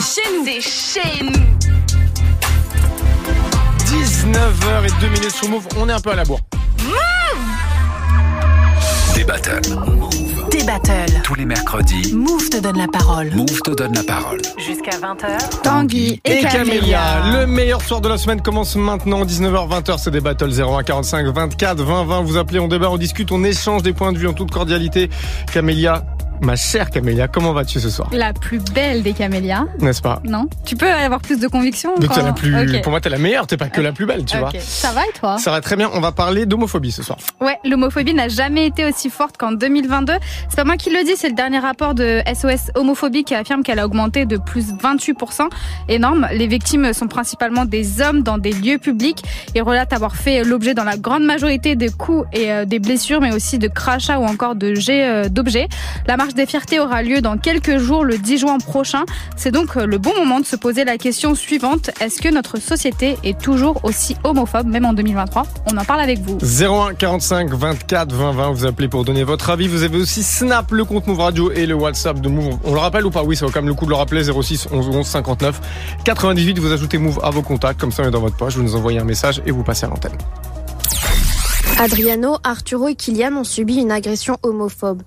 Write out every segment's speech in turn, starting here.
C'est chez nous. C'est chez nous. 19h et 2 minutes sur Move, on est un peu à la bourre. Des battles. Des battles. Tous les mercredis, Move te donne la parole. Move te donne la parole. Jusqu'à 20h. Tanguy et, Et Camélia, le meilleur soir de la semaine commence maintenant, 19h, 20h, c'est des battles 01 45 24 20 20. Vous appelez, on débat, on discute, on échange des points de vue en toute cordialité. Camélia, ma chère Camélia, comment vas-tu ce soir? La plus belle des camélias, N'est-ce pas? Non? Tu peux avoir plus de conviction Donc, quand- t'es la plus. Pour moi, t'es la meilleure, t'es pas que la plus belle, tu Ok. vois. Ça va et toi? Ça va très bien, on va parler d'homophobie ce soir. Ouais, l'homophobie n'a jamais été aussi forte qu'en 2022. C'est pas moi qui le dis, c'est le dernier rapport de SOS Homophobie qui affirme qu'elle a augmenté de plus 28%. Énorme. Les victimes sont principalement des hommes dans des lieux publics. Ils relatent avoir fait l'objet dans la grande majorité de coups et euh, des blessures, mais aussi de crachats ou encore de jets euh, d'objets. La marche des fiertés aura lieu dans quelques jours, le 10 juin prochain. C'est donc euh, le bon moment de se poser la question suivante. Est-ce que notre société est toujours aussi homophobe, même en 2023 On en parle avec vous. 01 45 24 20 20, vous appelez pour donner votre avis. Vous avez aussi Snap, le compte Move Radio et le WhatsApp de Move. On le rappelle ou pas? Oui, ça vaut quand même le coup de le rappeler. 06 11 11 59 98. Vous ajoutez Move à vos contacts, comme ça on est dans votre poche. Vous nous envoyez un message et vous passez à l'antenne. Adriano, Arturo et Kylian ont subi une agression homophobe.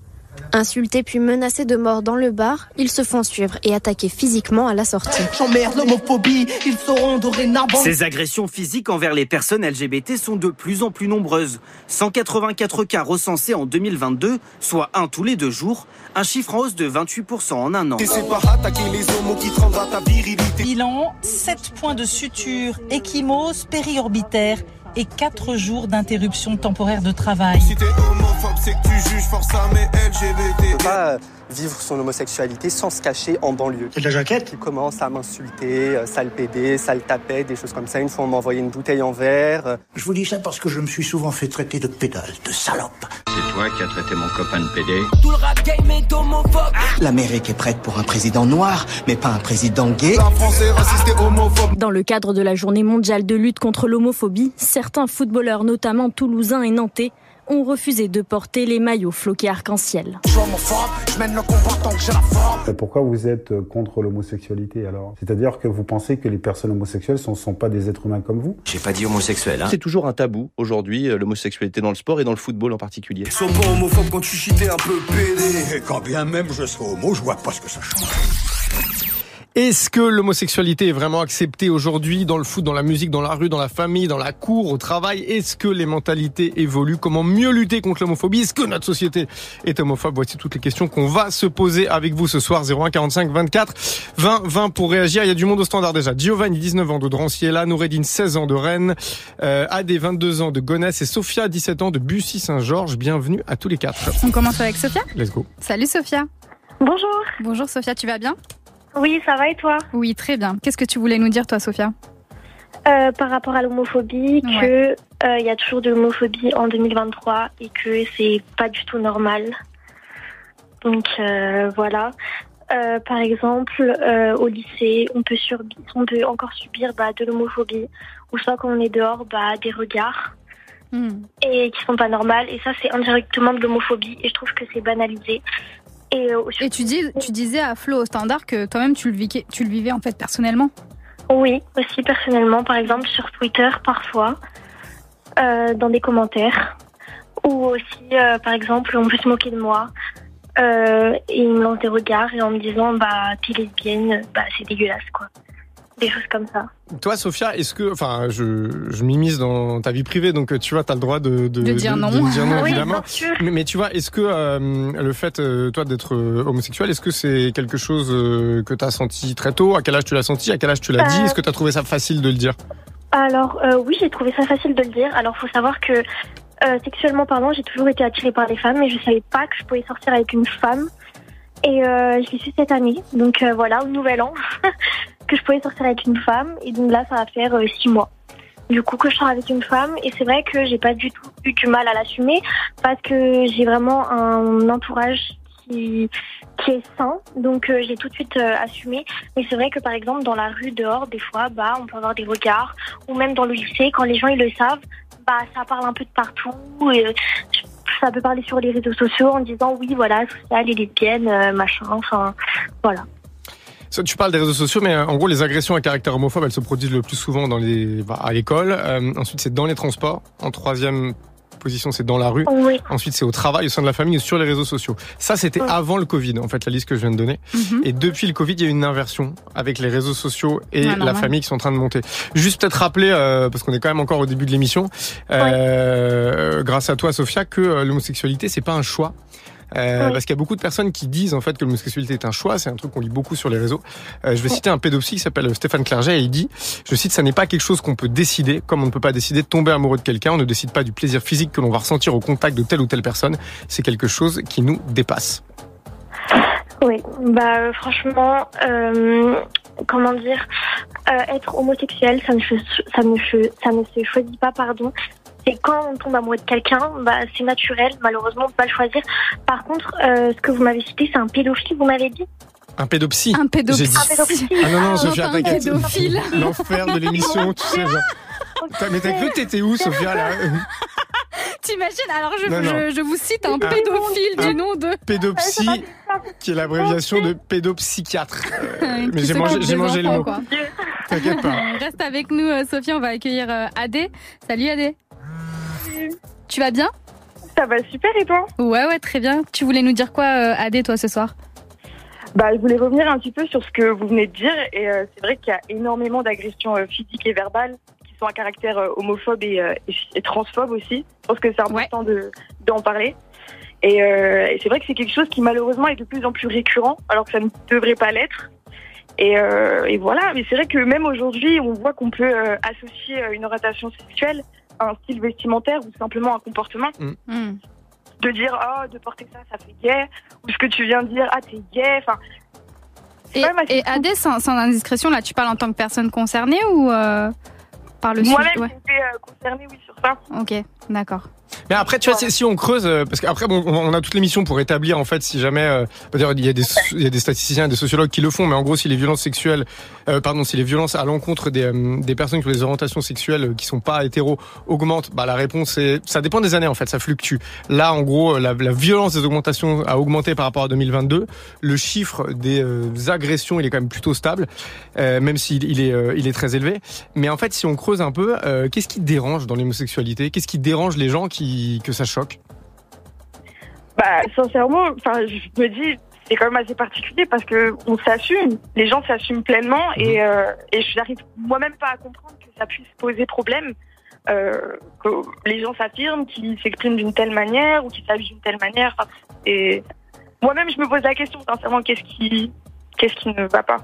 Insultés puis menacés de mort dans le bar, ils se font suivre et attaquer physiquement à la sortie. J'emmerde l'homophobie, ils dorénavant. Ces agressions physiques envers les personnes LGBT sont de plus en plus nombreuses. 184 cas recensés en 2022, soit un tous les deux jours, un chiffre en hausse de 28% en un an. Et c'est pas attaquer les homos qui te rendra ta virilité. Bilan 7 points de suture, échymose périorbitaire et 4 jours d'interruption temporaire de travail. Si t'es homophobe, c'est que tu juges force à mes LGBT. pas euh, vivre son homosexualité sans se cacher en banlieue. C'est de la jaquette Il commence à m'insulter, euh, sale pédé, sale tapet, des choses comme ça. Une fois, on m'a envoyé une bouteille en verre. Je vous dis ça parce que je me suis souvent fait traiter de pédale, de salope. C'est toi qui as traité mon copain de PD Tout le rap game est homophobe. L'Amérique est prête pour un président noir, mais pas un président gay. La France est raciste et homophobe. Dans le cadre de la journée mondiale de lutte contre l'homophobie, certains footballeurs, notamment toulousains et nantais, ont refusé de porter les maillots floqués arc-en-ciel. Forme. Pourquoi vous êtes contre l'homosexualité alors? C'est-à-dire que vous pensez que les personnes homosexuelles ne sont, pas des êtres humains comme vous? J'ai pas dit homosexuel, hein C'est toujours un tabou aujourd'hui, euh, l'homosexualité dans le sport et dans le football en particulier. Sois pas homophobe quand tu chitais un peu pédé. Et quand bien même je serai homo, je vois pas ce que ça change. Est-ce que l'homosexualité est vraiment acceptée aujourd'hui dans le foot, dans la musique, dans la rue, dans la famille, dans la cour, au travail? Est-ce que les mentalités évoluent? Comment mieux lutter contre l'homophobie? Est-ce que notre société est homophobe? Voici toutes les questions qu'on va se poser avec vous ce soir. 01 45 24 20 20 pour réagir. Il y a du monde au standard déjà. Giovanni, 19 ans de Drancy est là. Noureddin, 16 ans de Rennes. Euh, Adé, 22 ans de Gonesse. Et Sophia, 17 ans de Bussy-Saint-Georges. Bienvenue à tous les quatre. On commence avec Sophia? Let's go. Salut Sophia. Bonjour. Bonjour Sophia, tu vas bien? Oui, ça va et toi Oui, très bien. Qu'est-ce que tu voulais nous dire toi Sophia Euh, Par rapport à l'homophobie, Ouais. que euh, il y a toujours de l'homophobie en 2023 et que c'est pas du tout normal. Donc euh, voilà. Euh, par exemple, euh, au lycée, on peut, surbi- on peut encore subir bah, de l'homophobie, ou soit quand on est dehors, bah, des regards Hmm. et qui sont pas normales. Et ça, c'est indirectement de l'homophobie, et je trouve que c'est banalisé. Et, euh, Et tu, dis, tu disais à Flo au standard que toi-même tu le, vivais, tu le vivais en fait personnellement. Oui, aussi personnellement, par exemple sur Twitter parfois, euh, dans des commentaires, ou aussi, euh, par exemple, on peut se moquer de moi. Euh, et ils me lancent des regards et en me disant bah t'es lesbienne, bah c'est dégueulasse quoi. Des choses comme ça. Toi, Sophia, est-ce que, enfin, je, je m'immisce dans ta vie privée, donc tu vois, t'as le droit de, de, De dire non. dire non, Oui, évidemment. Mais, mais tu vois, est-ce que euh, le fait, euh, toi, d'être euh, homosexuel, est-ce que c'est quelque chose euh, que t'as senti très tôt? À quel âge tu l'as senti? À quel âge tu l'as dit? Est-ce que t'as trouvé ça facile de le dire? Alors euh, oui, j'ai trouvé ça facile de le dire. Alors faut savoir que euh, sexuellement parlant, j'ai toujours été attirée par les femmes, mais je savais pas que je pouvais sortir avec une femme. Et euh, je l'ai su cette année, donc euh, voilà, au nouvel an, que je pouvais sortir avec une femme. Et donc là, ça va faire euh, six mois. Du coup, que je sors avec une femme, et c'est vrai que j'ai pas du tout eu du mal à l'assumer parce que j'ai vraiment un entourage qui qui est sain, donc euh, j'ai tout de suite euh, assumé. Mais c'est vrai que par exemple dans la rue dehors, des fois, bah on peut avoir des regards, ou même dans le lycée, quand les gens ils le savent, bah ça parle un peu de partout. Et, euh, ça peut parler sur les réseaux sociaux en disant oui voilà social et lesbienne euh, machin, enfin voilà. Ça, tu parles des réseaux sociaux, mais euh, en gros, les agressions à caractère homophobe, elles se produisent le plus souvent dans les, bah, à l'école. Euh, ensuite, c'est dans les transports. En troisième position, c'est dans la rue. Oui. Ensuite, c'est au travail, au sein de la famille, ou sur les réseaux sociaux. Ça, c'était avant le Covid, en fait, la liste que je viens de donner. Mhm. Et depuis le Covid, il y a eu une inversion avec les réseaux sociaux et la famille qui sont en train de monter. Juste peut-être rappeler, euh, parce qu'on est quand même encore au début de l'émission, euh, grâce à toi, Sophia, que euh, l'homosexualité, c'est pas un choix. Euh, Oui. Parce qu'il y a beaucoup de personnes qui disent en fait que l'homosexualité est un choix, c'est un truc qu'on lit beaucoup sur les réseaux. Euh, je vais citer un pédopsie qui s'appelle Stéphane Clerget et il dit, je cite, ça n'est pas quelque chose qu'on peut décider, comme on ne peut pas décider de tomber amoureux de quelqu'un, on ne décide pas du plaisir physique que l'on va ressentir au contact de telle ou telle personne, c'est quelque chose qui nous dépasse. Oui, bah euh, franchement, euh, comment dire, euh, être homosexuel, ça ne, se- ça, ne, se- ça ne se choisit pas, pardon. C'est quand on tombe amoureux de quelqu'un, bah, c'est naturel, malheureusement, on peut pas le choisir. Par contre, euh, ce que vous m'avez cité, c'est un pédophile, vous m'avez dit? Un pédopsie. Un pédopsie. J'ai dit- Un pédophile. Ah non, non, Ah, Sophia, un t'inquiète. pédophile. L'enfer de l'émission, tu sais. Genre. T'as- Mais t'as cru que t'étais où, Sophia, là T'imagines Alors je, Non, non. je, je vous cite un Ah. pédophile Ah. du nom de. Pédopsie, qui est l'abréviation de pédopsychiatre. Euh, mais j'ai mangé, j'ai mangé le mot. T'inquiète pas. Reste avec nous, euh, Sophie. On va accueillir euh, Adé. Salut Adé. Tu vas bien? Ça va super et toi? Ouais, ouais, très bien. Tu voulais nous dire quoi, euh, Adé, toi, ce soir? Bah, je voulais revenir un petit peu sur ce que vous venez de dire. Et euh, c'est vrai qu'il y a énormément d'agressions euh, physiques et verbales qui sont à caractère euh, homophobe et, et, et transphobe aussi. Je pense que c'est important de d'en parler. Et, et c'est vrai que c'est quelque chose qui malheureusement est de plus en plus récurrent, alors que ça ne devrait pas l'être. Et, voilà, mais c'est vrai que même aujourd'hui, on voit qu'on peut associer une orientation sexuelle un style vestimentaire ou simplement un comportement. Hmm. de dire ah de porter ça ça fait gay ou ce que tu viens de dire ah t'es gay enfin Et, et Adé, sans, sans indiscrétion, là, tu parles en tant que personne concernée ou euh, par le moi-même sujet Ouais. j'étais euh, concernée oui sur ça Ok, d'accord. Mais après, tu vois, si- si on creuse, euh, parce qu'après, bon, on a toute l'émission pour établir, en fait, si jamais, euh, il y a des, il y a des statisticiens, des sociologues qui le font, mais en gros, si les violences sexuelles, euh, pardon, si les violences à l'encontre des, euh, des personnes qui ont des orientations sexuelles euh, qui sont pas hétéros augmentent, bah, la réponse est, ça dépend des années, en fait, ça fluctue. Là, en gros, la, la violence des augmentations a augmenté par rapport à 2022. Le chiffre des euh, agressions, il est quand même plutôt stable, euh, même s'il il est, il est très élevé. Mais en fait, si on creuse un peu, euh, qu'est-ce qui dérange dans l'homosexualité? Qu'est-ce qui dérange les gens qui, que ça choque bah sincèrement enfin je me dis c'est quand même assez particulier parce que on s'assume les gens s'assument pleinement et euh, et je n'arrive moi-même pas à comprendre que ça puisse poser problème euh, que les gens s'affirment qu'ils s'expriment d'une telle manière ou qu'ils s'habillent d'une telle manière. Et moi-même je me pose la question sincèrement qu'est-ce qui qu'est-ce qui ne va pas?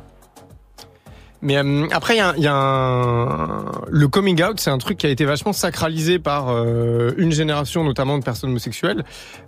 Mais euh, après, il y a, y a un... le coming out, c'est un truc qui a été vachement sacralisé par euh, une génération, notamment de personnes homosexuelles,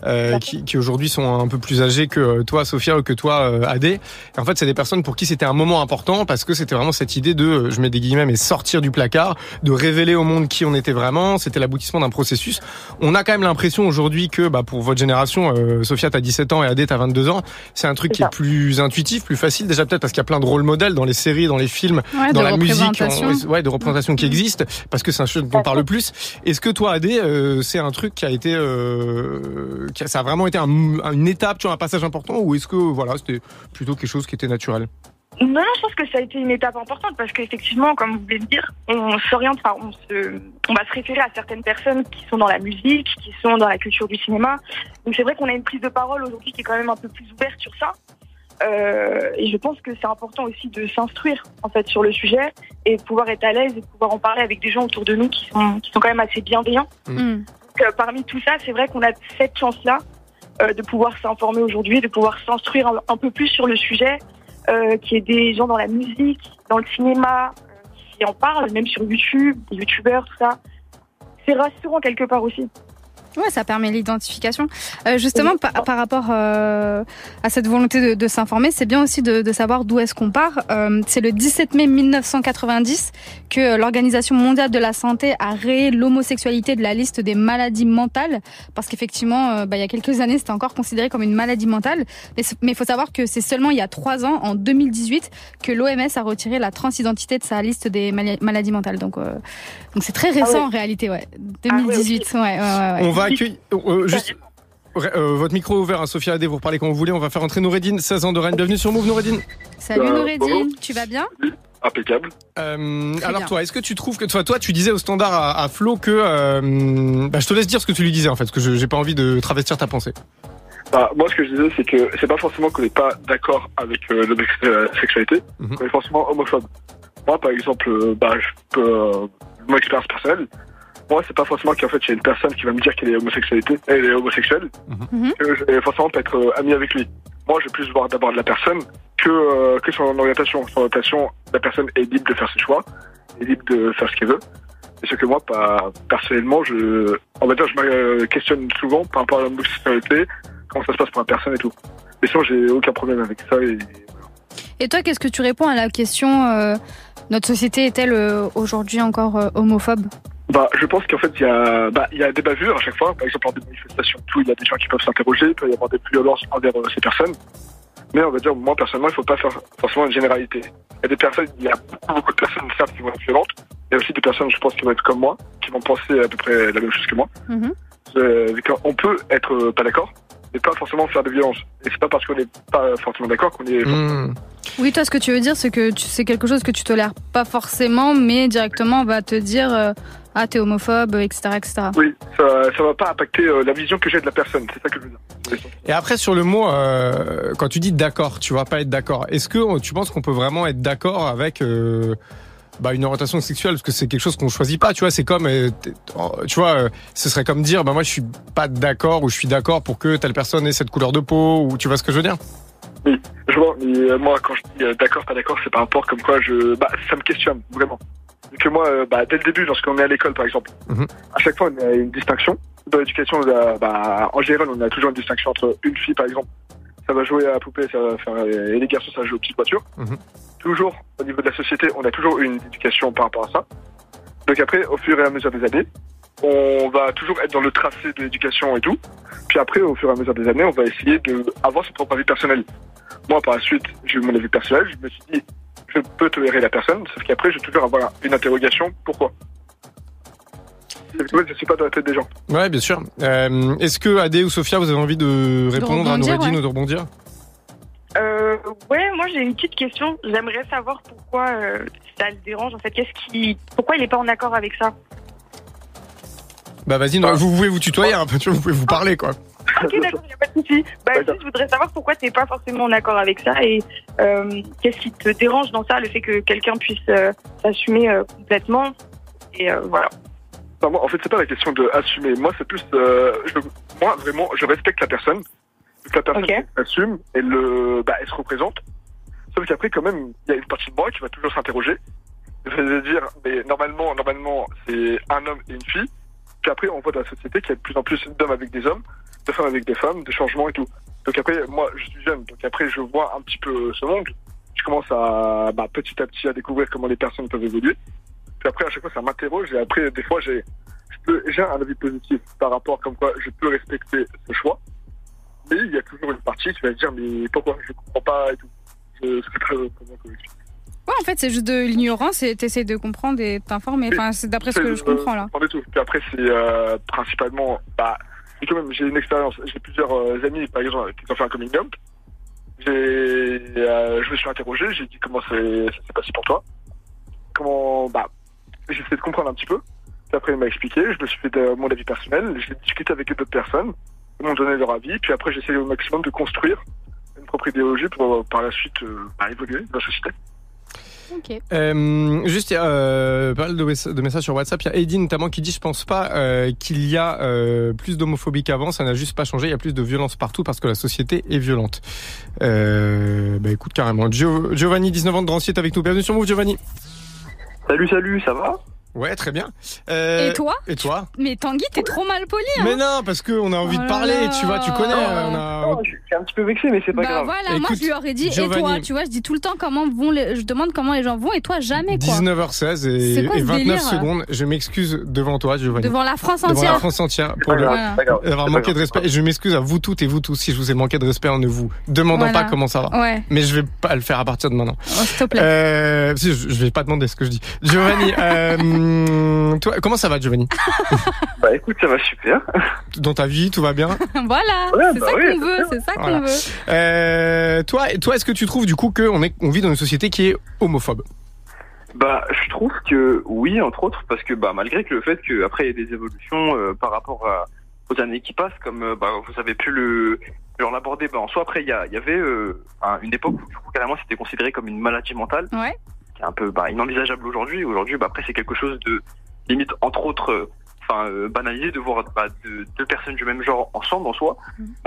euh, qui, qui aujourd'hui sont un peu plus âgées que euh, toi, Sophia, ou que toi, euh, Adé. Et en fait, c'est des personnes pour qui c'était un moment important parce que c'était vraiment cette idée de, euh, je mets des guillemets, mais sortir du placard, de révéler au monde qui on était vraiment. C'était l'aboutissement d'un processus. On a quand même l'impression aujourd'hui que, bah, pour votre génération, euh, Sophia, t'as 17 ans et Adé, t'as 22 ans, c'est un truc qui est plus intuitif, plus facile. Déjà peut-être parce qu'il y a plein de rôles modèles dans les séries, dans les films, Ouais, dans la musique, ouais, de représentation qui existe, parce que c'est un sujet dont on parle le plus. Est-ce que toi, Adé, euh, c'est un truc qui a été, euh, qui a- ça a vraiment été un- une étape, tu vois, un passage important, ou est-ce que voilà, c'était plutôt quelque chose qui était naturel? Non, non, je pense que ça a été une étape importante parce qu'effectivement, comme vous voulez le dire, on s'oriente, enfin, on, se, on va se référer à certaines personnes qui sont dans la musique, qui sont dans la culture du cinéma. Donc c'est vrai qu'on a une prise de parole aujourd'hui qui est quand même un peu plus ouverte sur ça. Euh, et je pense que c'est important aussi de s'instruire en fait sur le sujet et de pouvoir être à l'aise et de pouvoir en parler avec des gens autour de nous qui sont, qui sont quand même assez bienveillants. Hmm. Donc, euh, parmi tout ça, c'est vrai qu'on a cette chance-là euh, de pouvoir s'informer aujourd'hui, de pouvoir s'instruire un, un peu plus sur le sujet, euh, qu'il y ait des gens dans la musique, dans le cinéma, euh, qui en parlent, même sur YouTube, des youtubeurs, tout ça. C'est rassurant quelque part aussi. Ouais, ça permet l'identification. Euh, justement, par, par rapport euh, à cette volonté de, de s'informer, c'est bien aussi de, de savoir d'où est-ce qu'on part. Euh, c'est le 17 mai 1990 que l'Organisation mondiale de la santé a rayé l'homosexualité de la liste des maladies mentales, parce qu'effectivement, euh, bah, il y a quelques années, c'était encore considéré comme une maladie mentale. Mais il faut savoir que c'est seulement il y a trois ans, en 2018, que l'OMS a retiré la transidentité de sa liste des maladies mentales. Donc, euh, donc c'est très récent Ah ouais. en réalité, ouais. 2018, ouais, ouais, ouais, ouais. On va accueillir, euh, juste. euh, votre micro est ouvert, hein, Sophia Adé, vous reparlez quand vous voulez. On va faire entrer Noureddin, 16 ans de Rennes. Bienvenue sur Move, Noureddin. Salut Euh, Noureddin, bonjour. tu vas bien Impeccable. Euh, Très alors bien. toi, est-ce que tu trouves que toi, toi, tu disais au standard à, à Flo que, euh, bah, je te laisse dire ce que tu lui disais en fait, parce que je- j'ai pas envie de travestir ta pensée. Bah, moi, ce que je disais, c'est que c'est pas forcément qu'on n'est pas d'accord avec euh, l'homosexualité, Mhm. qu'on est forcément homophobe. Moi, par exemple, euh, bah, je peux, euh, mon expérience personnelle, moi, c'est pas forcément qu'en fait, il y a une personne qui va me dire qu'elle est homosexualité, elle est homosexuelle, Mhm. que je vais forcément pas être euh, ami avec lui. Moi, je vais plus voir d'abord de la personne que, euh, que son orientation. Son orientation, la personne est libre de faire ses choix, est libre de faire ce qu'elle veut. Et ce que moi, pas, personnellement, je, va dire, je me euh, questionne souvent par rapport à l'homosexualité, comment ça se passe pour la personne et tout. Mais sinon, j'ai aucun problème avec ça. Et Et toi, qu'est-ce que tu réponds à la question euh, notre société est-elle euh, aujourd'hui encore euh, homophobe? Bah, je pense qu'en fait, il y a, bah, il y a des bavures à chaque fois. Par exemple, lors des manifestations, tout, il y a des gens qui peuvent s'interroger, il peut y avoir des violences envers euh, ces personnes. Mais on va dire, moi, personnellement, il faut pas faire forcément une généralité. Il y a des personnes, il y a beaucoup, beaucoup de personnes, certes, qui vont être violentes. Il y a aussi des personnes, je pense, qui vont être comme moi, qui vont penser à peu près la même chose que moi. Mhm. Euh, qu'on peut être euh, pas d'accord, mais pas forcément faire de violence. Et c'est pas parce qu'on n'est pas forcément d'accord qu'on est. Hmm. Oui, toi, ce que tu veux dire, c'est que tu- c'est quelque chose que tu tolères pas forcément, mais directement, on va te dire euh, ah t'es homophobe, etc., etc. Oui, ça, ça va pas impacter euh, la vision que j'ai de la personne. C'est ça que je veux dire. Et après sur le mot, euh, quand tu dis d'accord, tu vas pas être d'accord. Est-ce que tu penses qu'on peut vraiment être d'accord avec euh, bah, une orientation sexuelle parce que c'est quelque chose qu'on choisit pas, tu vois, c'est comme euh, t'es- tu vois, euh, ce serait comme dire bah moi je suis pas d'accord ou je suis d'accord pour que telle personne ait cette couleur de peau ou tu vois ce que je veux dire? Oui, je vois, mais euh, moi, quand je dis d'accord, pas d'accord, c'est par rapport comme quoi je. Bah, ça me questionne, vraiment. Que moi, bah, dès le début, lorsqu'on est à l'école, par exemple, Mhm. à chaque fois, on a une distinction. Dans l'éducation, bah, en général, on a toujours une distinction entre une fille, par exemple, ça va jouer à la poupée, ça va faire. Et les garçons, ça va jouer aux petites voitures. Mhm. Toujours, au niveau de la société, on a toujours une éducation par rapport à ça. Donc après, au fur et à mesure des années, on va toujours être dans le tracé de l'éducation et tout. Puis après, au fur et à mesure des années, on va essayer de avoir son propre avis personnel. Moi, par la suite, j'ai eu mon avis personnel. Je me suis dit, je peux tolérer la personne, sauf qu'après, je vais toujours avoir une interrogation. Pourquoi? C'est que moi, Je ne suis pas dans la tête des gens. Ouais, bien sûr. Euh, Est-ce que Adé ou Sophia, vous avez envie de répondre à ouais. ou de rebondir? Euh, ouais, moi j'ai une petite question. J'aimerais savoir pourquoi euh, ça le dérange. En fait, qu'est-ce qui, pourquoi il est pas en accord avec ça? Bah vas-y, non, vous pouvez vous tutoyer un peu, tu vois, vous pouvez vous parler quoi. Ok, d'accord, y a pas de souci. Bah, juste, je voudrais savoir pourquoi t'es pas forcément en accord avec ça et euh, qu'est-ce qui te dérange dans ça, le fait que quelqu'un puisse euh, s'assumer euh, complètement. Et euh, voilà. Moi, en fait, c'est pas la question de assumer. Moi, c'est plus, euh, je- moi, vraiment, je respecte la personne. La personne assume, elle, le, bah, elle se représente. Sauf qu'après, quand même, il y a une partie de moi qui va toujours s'interroger. Je vais dire, mais normalement, normalement, c'est un homme et une fille. Puis après, on voit dans la société qu'il y a de plus en plus d'hommes avec des hommes, de femmes avec des femmes, de changements et tout. Donc après, moi, je suis jeune. Donc après, je vois un petit peu ce monde. Je commence à, bah, petit à petit à découvrir comment les personnes peuvent évoluer. Puis après, à chaque fois, ça m'interroge. Et après, des fois, j'ai, j'ai un avis positif par rapport comme quoi je peux respecter ce choix. Mais il y a toujours une partie qui va se dire, mais pourquoi Je comprends pas et tout. Je sais pas comment expliquer. Ouais, en fait, c'est juste de l'ignorance et t'essayes de comprendre et t'informer. Enfin, c'est d'après ce que je Euh, comprends là. Pas du tout. Puis après, c'est euh, principalement. Bah, et quand même, j'ai une expérience. J'ai plusieurs euh, amis, par exemple, qui ont fait un coming out. J'ai, euh, je me suis interrogé, j'ai dit comment ça s'est passé pour toi. Comment. Bah, j'ai essayé de comprendre un petit peu. Puis après, il m'a expliqué. Je me suis fait de, mon avis personnel. J'ai discuté avec d'autres personnes. Ils m'ont donné leur avis. Puis après, j'ai essayé au maximum de construire une propre idéologie pour euh, par la suite euh, bah, évoluer dans la société. Euh, juste, il y a euh, pas mal de, messa- de messages sur WhatsApp. Il y a Eddie notamment qui dit Je pense pas euh, qu'il y a euh, plus d'homophobie qu'avant, ça n'a juste pas changé. Il y a plus de violence partout parce que la société est violente. Euh, bah écoute, carrément. Gio- Giovanni, 19 ans de Drancy, est avec nous. Bienvenue sur Move, Giovanni. Salut, salut, ça va? Ouais, très bien. Euh, Et toi Et toi Mais Tanguy, t'es trop mal poli. Hein. Mais non, parce qu'on a envie Oh de là parler, là. tu vois, tu connais. on a- Non, je suis un petit peu vexé, mais c'est pas bah grave. voilà, moi je lui aurais dit et Giovanni. toi, tu vois, je dis tout le temps comment vont les... je demande comment les gens vont et toi jamais quoi. 19h16 et, quoi et ce 29 délire secondes. Je m'excuse devant toi, Giovanni. Devant la France Devant entière. la France entière pour le- Voilà. Avoir manqué de respect. Et je m'excuse à vous toutes et vous tous si je vous ai manqué de respect en ne vous demandant Voilà. pas comment ça va. Ouais. Mais je vais pas le faire à partir de maintenant. Oh, S'il te plaît. Euh, si, je, je vais pas demander ce que je dis. Giovanni, euh, Euh, toi, comment ça va, Giovanni Bah écoute, ça va super. Dans ta vie, tout va bien voilà, Ouais, c'est bah ça oui, qu'on veut, c'est ça qu'on Voilà. veut. Euh, toi, toi est-ce que tu trouves du coup qu'on est, on vit dans une société qui est homophobe? Bah, je trouve que oui, entre autres, parce que bah malgré que le fait qu'après il y ait des évolutions euh, par rapport à- aux années qui passent, comme bah vous avez pu le genre l'aborder, bah en soi après il y, a- il y avait euh, un- une époque où du coup carrément c'était considéré comme une maladie mentale, Ouais. Qui est un peu bah, inenvisageable aujourd'hui. Aujourd'hui, bah après c'est quelque chose de limite entre autres, euh, enfin euh, banalisé de voir bah, de- deux personnes du même genre ensemble en soi.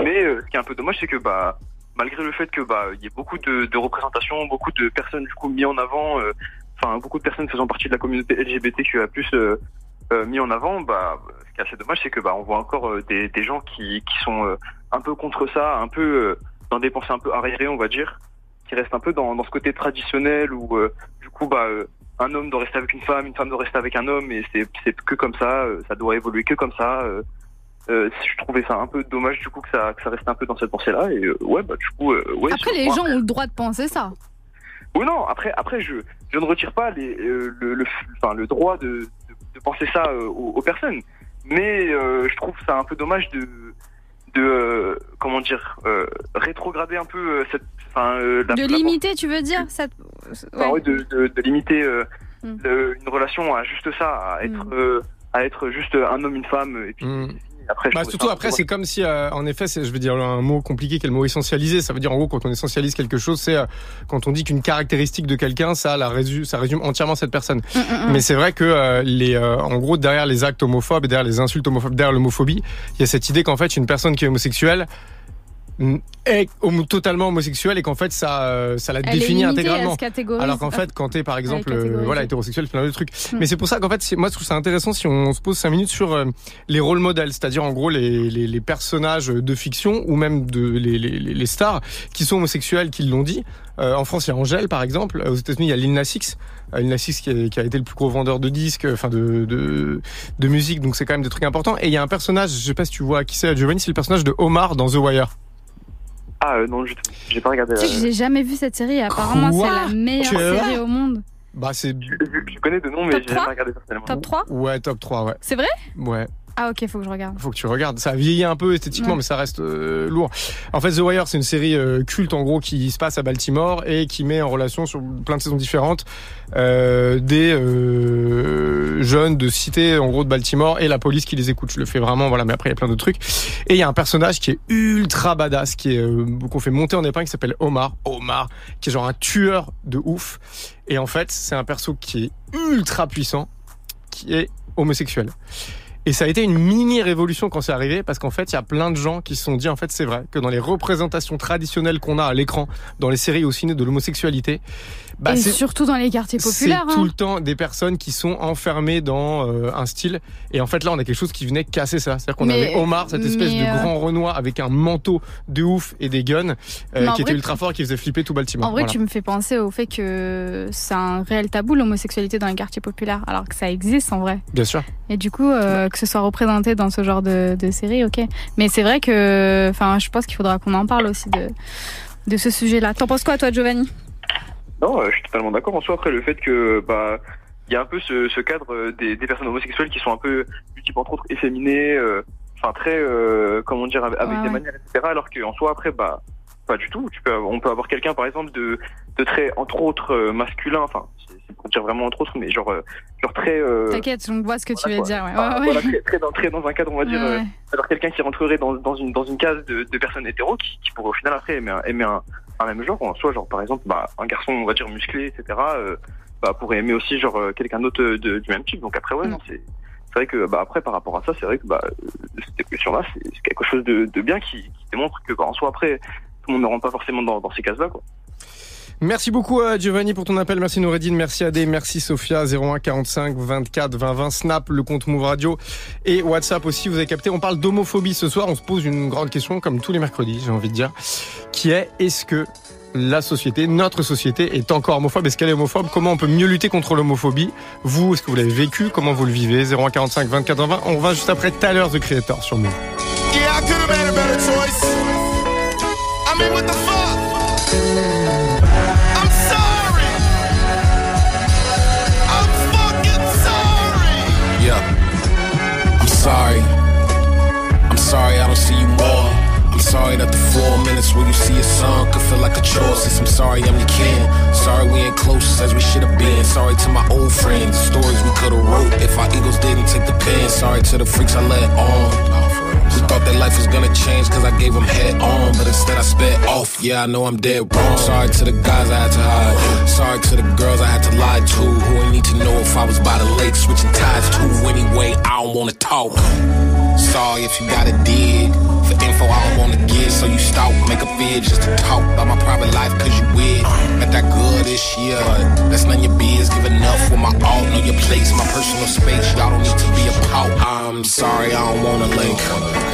Mais euh, ce qui est un peu dommage, c'est que bah malgré le fait que bah il y ait beaucoup de, de représentations, beaucoup de personnes du coup mis en avant, euh, enfin beaucoup de personnes faisant partie de la communauté euh, mis en avant, bah ce qui est assez dommage, c'est que bah on voit encore des, des gens qui qui sont un peu contre ça, un peu dans des pensées un peu arriérées, on va dire, qui restent un peu dans dans ce côté traditionnel où euh, du coup bah euh, un homme doit rester avec une femme, une femme doit rester avec un homme, et c'est c'est que comme ça, euh, ça doit évoluer que comme ça. euh, je trouvais ça un peu dommage du coup que ça que ça reste un peu dans cette pensée là et euh, ouais bah du coup euh, ouais Après, les gens ont le droit de penser ça. oui non après après je je ne retire pas les le, le enfin le droit de de, de penser ça aux, aux personnes mais je trouve ça un peu dommage de de euh, comment dire euh, rétrograder un peu euh, cette enfin euh, la- De la- limiter, tu veux dire cette... enfin, ouais, de, de, de limiter euh, Mm. le- une relation à juste ça à être euh, à être juste un homme une femme et puis fini. Après Bah, surtout après, c'est comme si, euh, en effet, c'est, je veux dire un mot compliqué qui est le mot essentialisé. Ça veut dire en gros quand on essentialise quelque chose, c'est euh, quand on dit qu'une caractéristique de quelqu'un, ça, la résume, ça résume entièrement cette personne. mm. Mais c'est vrai que euh, les, euh, en gros, derrière les actes homophobes et derrière les insultes homophobes, derrière l'homophobie, il y a cette idée qu'en fait, une personne qui est homosexuelle mm, est homo- totalement homosexuelle et qu'en fait ça euh, ça la Elle définit intégralement. alors qu'en fait quand t'es par exemple euh, voilà hétérosexuel plein de trucs. Mm. mais c'est pour ça qu'en fait moi je trouve ça intéressant si on se pose cinq minutes sur euh, les rôles modèles c'est-à-dire en gros les, les, les personnages de fiction ou même de les, les, les stars qui sont homosexuels qui l'ont dit. Euh, en France il y a Angèle par exemple. Aux États-Unis il y a Lil Nas X. Lil Nas X qui, est- qui a été le plus gros vendeur de disques enfin de, de de musique donc c'est quand même des trucs importants. Et il y a un personnage je sais pas si tu vois qui c'est Giovanni c'est le personnage de Omar dans The Wire ah euh, non du tout j'ai pas regardé Tu sais j'ai jamais vu cette série. Apparemment, c'est la meilleure série au monde. bah c'est je connais de nom mais j'ai jamais 3? regardé personnellement Top 3 ouais top 3 ouais C'est vrai? Ouais Ah, ok, faut que je regarde. faut que tu regardes. Ça a vieilli un peu esthétiquement, Ouais. mais ça reste euh, lourd. En fait, The Wire, c'est une série euh, culte en gros qui se passe à Baltimore et qui met en relation sur plein de saisons différentes euh, des euh, jeunes de cité en gros de Baltimore et la police qui les écoute. Je le fais vraiment, voilà. Mais après, il y a plein d'autres trucs. Et il y a un personnage qui est ultra badass, qui est euh, qu'on fait monter en épingle, qui s'appelle Omar. Omar, qui est genre un tueur de ouf. Et en fait, c'est un perso qui est ultra puissant, qui est homosexuel. Et ça a été une mini révolution quand c'est arrivé parce qu'en fait, il y a plein de gens qui se sont dit en fait, c'est vrai que dans les représentations traditionnelles qu'on a à l'écran, dans les séries au ciné de l'homosexualité, bah, Et c'est surtout dans les quartiers c'est populaires. tout hein. le temps des personnes qui sont enfermées dans euh, un style. Et en fait, là, on a quelque chose qui venait casser ça. C'est-à-dire qu'on avait Omar, cette espèce de euh, grand Renoir avec un manteau de ouf et des guns, euh, qui était vrai, ultra fort et qui faisait flipper tout Baltimore. En vrai, Voilà. tu me fais penser au fait que c'est un réel tabou l'homosexualité dans les quartiers populaires, alors que ça existe en vrai. Bien sûr. Et du coup, euh, que ce soit représenté dans ce genre de, de série, ok. Mais c'est vrai que, enfin, je pense qu'il faudra qu'on en parle aussi de, de ce sujet-là. T'en penses quoi, toi, Giovanni? Non, euh, je suis totalement d'accord en soi. Après, le fait que bah il y a un peu ce, ce cadre euh, des, des personnes homosexuelles qui sont un peu multiples entre autres efféminées, euh, enfin très comment dire avec, Ouais, des ouais. manières etc. Alors qu'en soi après bah pas du tout. Tu peux on peut avoir quelqu'un par exemple de de très entre autres masculin, enfin c'est pour dire vraiment entre autres, mais genre genre très euh, T'inquiète, on voit ce que tu veux dire. Ouais, Enfin, ouais, ouais. voilà, très, très dans, très dans un cadre, on va dire, euh, alors quelqu'un qui rentrerait dans, dans, une, dans une case de, de personnes hétéros qui, qui pourrait au final après aimer un, aimer un, un même genre, en soi, genre par exemple, bah, un garçon, on va dire, musclé, etc., euh, bah, pourrait aimer aussi genre euh, quelqu'un d'autre euh, de- du même type. Donc après, ouais, non, c'est. C'est vrai que bah après par rapport à ça, c'est vrai que bah cette question-là, c'est c'est quelque chose de, de bien qui, qui démontre que bah, en soi après tout le monde ne rentre pas forcément dans, dans ces cases-là quoi. Merci beaucoup euh, Giovanni pour ton appel, merci Noureddin, merci Adé, merci Sophia, 01 45 24 20 20, Snap, le compte Move Radio et WhatsApp aussi, vous avez capté, on parle d'homophobie ce soir, on se pose une grande question comme tous les mercredis, j'ai envie de dire, qui est est-ce que la société, notre société est encore homophobe, est-ce qu'elle est homophobe, comment on peut mieux lutter contre l'homophobie, vous, est-ce que vous l'avez vécu, comment vous le vivez, 01 45 24 20 20, on va juste après Tyler The Creator sur Move. Sorry. I'm sorry I don't see you more. I'm sorry that the four minutes where you see your son could feel like a chore. Since I'm sorry I'm your kin. Sorry we ain't close as we should have been. Sorry to my old friends, stories we could have wrote if our egos didn't take the pen. Sorry to the freaks I let on. Who thought their life was gonna change cause I gave them head on But instead yeah I know I'm dead. Wrong Sorry to the guys I had to hide. Sorry to the girls I had to lie to. Who ain't need to know if I was by the lake switching ties to. Anyway, I don't wanna talk. Sorry if you gotta dig For info I don't wanna give So you stalk, make a vid just to talk About my private life cause you weird Got that good this year? That's none of your biz Give enough for my all Know your place, my personal space Y'all don't need to be a pout I'm sorry I don't wanna link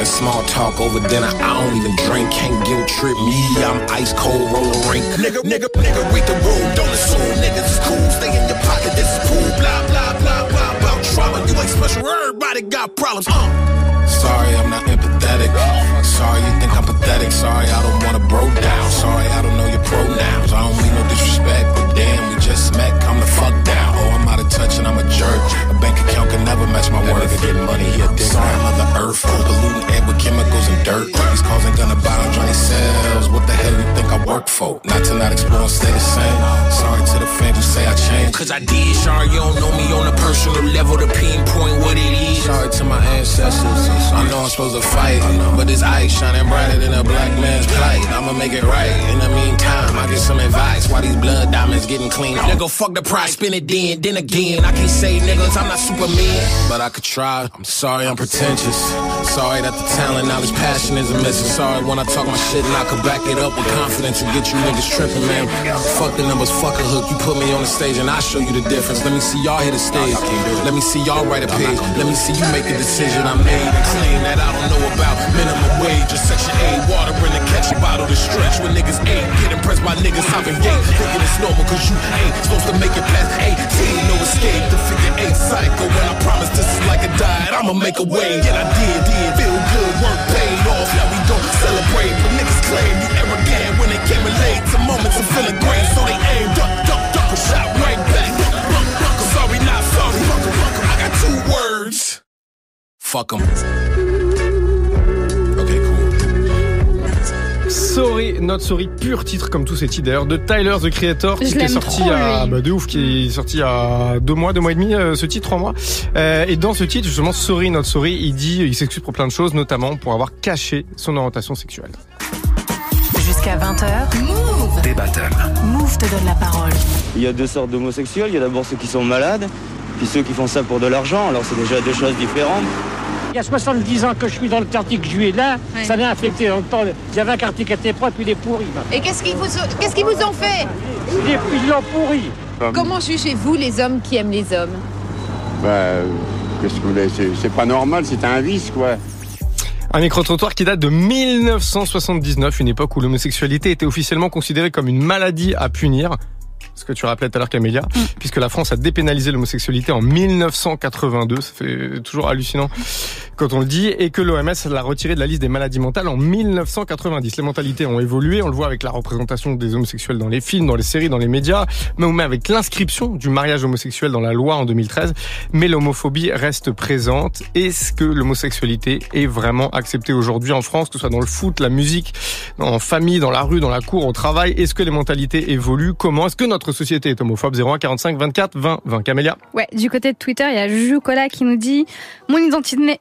That small talk over dinner I don't even drink Can't guilt trip me I'm ice cold roller rink. Nigga, nigga, nigga read the room Don't assume niggas is cool Stay in your pocket This is cool Blah, blah, blah, blah About trauma You ain't special Everybody got problems uh. Sorry, I'm not empathetic. Sorry, you think I'm pathetic. Sorry, I don't wanna bro down. Sorry, I don't know your pronouns. I don't mean no disrespect, but damn, we just met. Come the fuck down. Oh, I'm out of touch and I'm a jerk. A bank account can never match my work. Nigga get money, he a dick. Sorry, Mother Earth, polluting air with chemicals and dirt. These cars ain't gonna buy on Johnny cells. What the hell you think I work for? Not to not explore and stay the same. Sorry to the fans who say I changed. Cause I did. Sorry, you don't know me on a personal level to pinpoint what it is. Sorry to my ancestors. I know I'm supposed to fight, but this ice shining brighter than a black man's plight. I'ma make it right. In the meantime, I get some advice. Why these blood diamonds getting clean? Nigga, fuck the price, spin it then, then again. I can't say niggas, I'm not Superman, but I could try. I'm sorry, I'm pretentious. Sorry that the talent, knowledge, passion isn't missing. Sorry when I talk my shit and I could back it up with confidence and get you niggas tripping, man. Fuck the numbers, fuck a hook. You put me on the stage and I show you the difference. Let me see y'all hit the stage. Let me see y'all write a page. Let me see you make a decision I made and claim that I don't know about. Minimum wage or section A, water in the catch bottle to stretch when niggas ain't get impressed by niggas hopping gate. Thinking it's normal cause you ain't supposed to make it past 18. I'ma make a way. And I did, did. Feel good, work paid off. Now we don't celebrate, but niggas claim you arrogant when they came late. To moments of feeling great, so they aim, duck, duck, duck, shot right back. Sorry, not sorry. I got two words. Fuck 'em. Sorry, Not Sorry, pur titre comme tous ces titres d'ailleurs de Tyler the Creator qui est sorti trop, à bah, de ouf qui est sorti à deux mois, deux mois et demi euh, ce titre trois mois Euh, et dans ce titre justement Sorry Not Sorry il dit il s'excuse pour plein de choses notamment pour avoir caché son orientation sexuelle. Jusqu'à 20h, Move. Des battles. Move te donne la parole. Il y a deux sortes d'homosexuels. Il y a d'abord ceux qui sont malades, puis ceux qui font ça pour de l'argent. Alors c'est déjà deux choses différentes. Il y a 70 ans que je suis dans le quartier que je suis là, ça m'a affecté longtemps. Il y avait un quartier qui était propre, il est pourri. maintenant. Et qu'est-ce qu'ils vous, qu'est-ce qu'ils vous ont fait Il est- Ils l'ont pourri. Comment jugez-vous les hommes qui aiment les hommes Bah, qu'est-ce que vous voulez c'est, c'est pas normal, c'est un vice, quoi. Un micro-trottoir qui date de 1979, une époque où l'homosexualité était officiellement considérée comme une maladie à punir. Ce que tu rappelais tout à l'heure, Camélia, puisque la France a dépénalisé l'homosexualité en 1982. Ça fait toujours hallucinant quand on le dit. Et que l'OMS l'a retiré de la liste des maladies mentales en 1990. Les mentalités ont évolué. On le voit avec la représentation des homosexuels dans les films, dans les séries, dans les médias, mais même avec l'inscription du mariage homosexuel dans la loi en 2013. Mais l'homophobie reste présente. Est-ce que l'homosexualité est vraiment acceptée aujourd'hui en France, que ce soit dans le foot, la musique, en famille, dans la rue, dans la cour, au travail? Est-ce que les mentalités évoluent? Comment? Est-ce que notre société est homophobe 01 45 24 20 20 Camélia Ouais, du côté de Twitter, il y a Juju Cola qui nous dit Mon identité.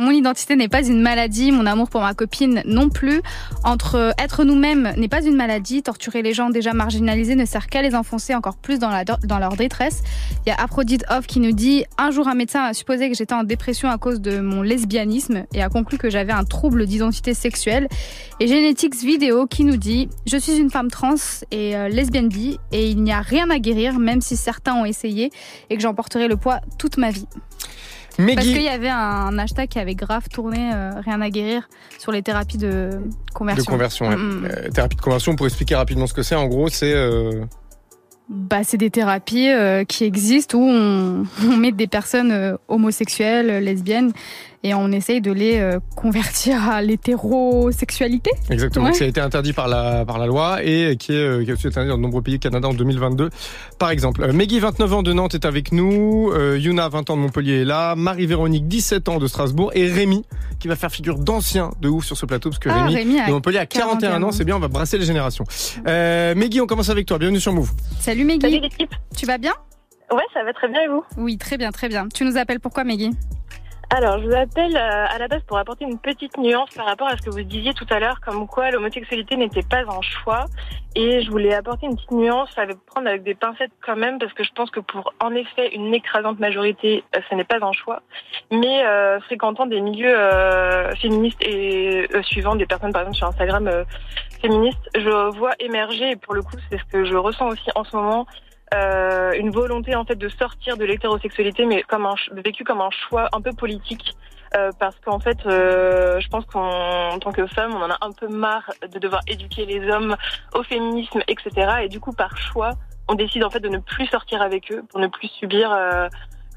Mon identité n'est pas une maladie, mon amour pour ma copine non plus. Entre être nous-mêmes n'est pas une maladie, torturer les gens déjà marginalisés ne sert qu'à les enfoncer encore plus dans, leur détresse. Il y a Aphrodite Off qui nous dit Un jour, un médecin a supposé que j'étais en dépression à cause de mon lesbianisme et a conclu que j'avais un trouble d'identité sexuelle. Et Genetics Vidéo qui nous dit Je suis une femme trans et euh, lesbienne bi et il n'y a rien à guérir, même si certains ont essayé et que j'en porterai le poids toute ma vie. Meggy. Parce qu'il y avait un hashtag qui avait grave tourné, euh, rien à guérir, sur les thérapies de conversion. De conversion, ouais. Mm, mm. Euh, thérapie de conversion, pour expliquer rapidement ce que c'est, en gros, c'est... euh, bah, c'est des thérapies euh, qui existent où on, on met des personnes euh, homosexuelles, lesbiennes, et on essaye de les euh, convertir à l'hétérosexualité. Exactement, Ouais. ça a été interdit par la, par la loi et qui est, euh, qui est aussi interdit dans de nombreux pays, Canada en 2022 par exemple. Euh, Meggy, 29 ans de Nantes, est avec nous, euh, Yuna, 20 ans de Montpellier est là, Marie-Véronique, 17 ans de Strasbourg et Rémi, qui va faire figure d'ancien de ouf sur ce plateau, parce que Ah, Rémi, Rémi de Montpellier a 41 ans, 41 c'est bien, on va brasser les générations. Euh, Meggy, on commence avec toi, bienvenue sur Move. Salut Meggy. Salut l'équipe. Tu vas bien? Ouais, ça va très bien et vous? Oui, très bien, très bien. Tu nous appelles pourquoi Meggy Alors, je vous appelle euh, à la base pour apporter une petite nuance par rapport à ce que vous disiez tout à l'heure, comme quoi l'homosexualité n'était pas un choix. Et je voulais apporter une petite nuance, à le prendre avec des pincettes quand même, parce que je pense que pour en effet une écrasante majorité, euh, ce n'est pas un choix. Mais euh, fréquentant des milieux euh, féministes et euh, suivant des personnes par exemple sur Instagram féministes, je vois émerger, et pour le coup c'est ce que je ressens aussi en ce moment, euh, une volonté en fait de sortir de l'hétérosexualité, mais comme un vécu comme un choix un peu politique. euh, parce qu'en fait, euh, je pense qu'en tant que femme, on en a un peu marre de devoir éduquer les hommes au féminisme, etc. Et du coup, par choix, on décide en fait de ne plus sortir avec eux pour ne plus subir euh,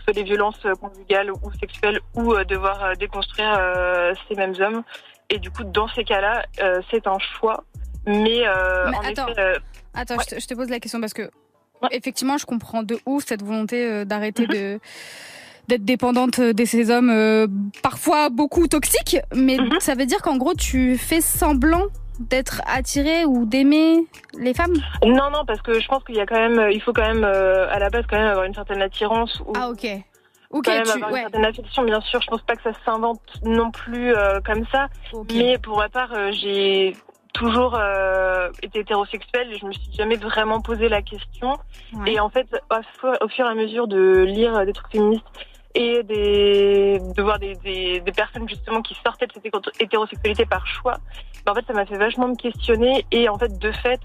soit des violences conjugales ou sexuelles ou euh, devoir euh, déconstruire euh, ces mêmes hommes. Et du coup, dans ces cas-là, euh, c'est un choix. Mais, euh, Mais en attends. effet, euh, Attends, je, te, je te pose la question parce que effectivement, je comprends de ouf cette volonté euh, d'arrêter de d'être dépendante de ces hommes euh, parfois beaucoup toxiques, mais ça veut dire qu'en gros tu fais semblant d'être attiré ou d'aimer les femmes? Non, non, parce que je pense qu'il y a quand même, il faut quand même, euh, à la base, quand même avoir une certaine attirance. Ou Ah ok. Ok, quand même tu- avoir ouais. une certaine affection, bien sûr. Je pense pas que ça s'invente non plus euh, comme ça. Mais pour ma part, j'ai toujours euh, été hétérosexuelle et je me suis jamais vraiment posé la question. Et en fait, au, fu- au fur et à mesure de lire des trucs féministes et des, de voir des, des, des personnes justement qui sortaient de cette hétéro- hétérosexualité par choix, bah, en fait, ça m'a fait vachement me questionner et en fait, de fait,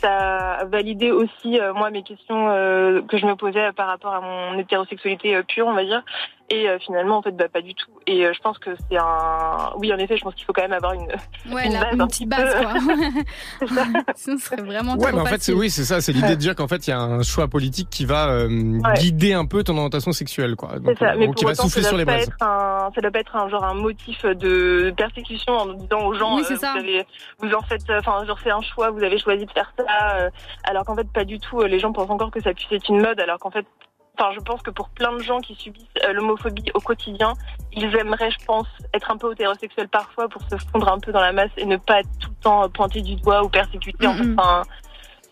ça a validé aussi euh, moi mes questions euh, que je me posais par rapport à mon hétérosexualité euh, pure, on va dire. Et euh, finalement, en fait, bah, pas du tout. Et euh, je pense que c'est un. Oui, en effet, je pense qu'il faut quand même avoir une. Ouais, une la- base une un petite petit base peu- quoi. Sinon, ce serait vraiment Ouais, trop mais en fait, c'est facile. oui, c'est ça, c'est l'idée de dire qu'en fait, il y a un choix politique qui va euh, guider un peu ton orientation sexuelle, quoi. C'est Donc, ça, euh, mais donc, pour qui va souffler ça sur doit les pas être un, ça doit pas être un genre un motif de persécution en disant aux gens, Oui, euh, ça. vous avez, vous en faites, euh, enfin, genre c'est un choix, vous avez choisi de faire ça, euh, alors qu'en fait pas du tout. euh, Les gens pensent encore que ça puisse être une mode, alors qu'en fait, enfin, je pense que pour plein de gens qui subissent euh, l'homophobie au quotidien, ils aimeraient, je pense, être un peu hétérosexuels parfois pour se fondre un peu dans la masse et ne pas être tout le temps pointé du doigt ou persécuté. Enfin,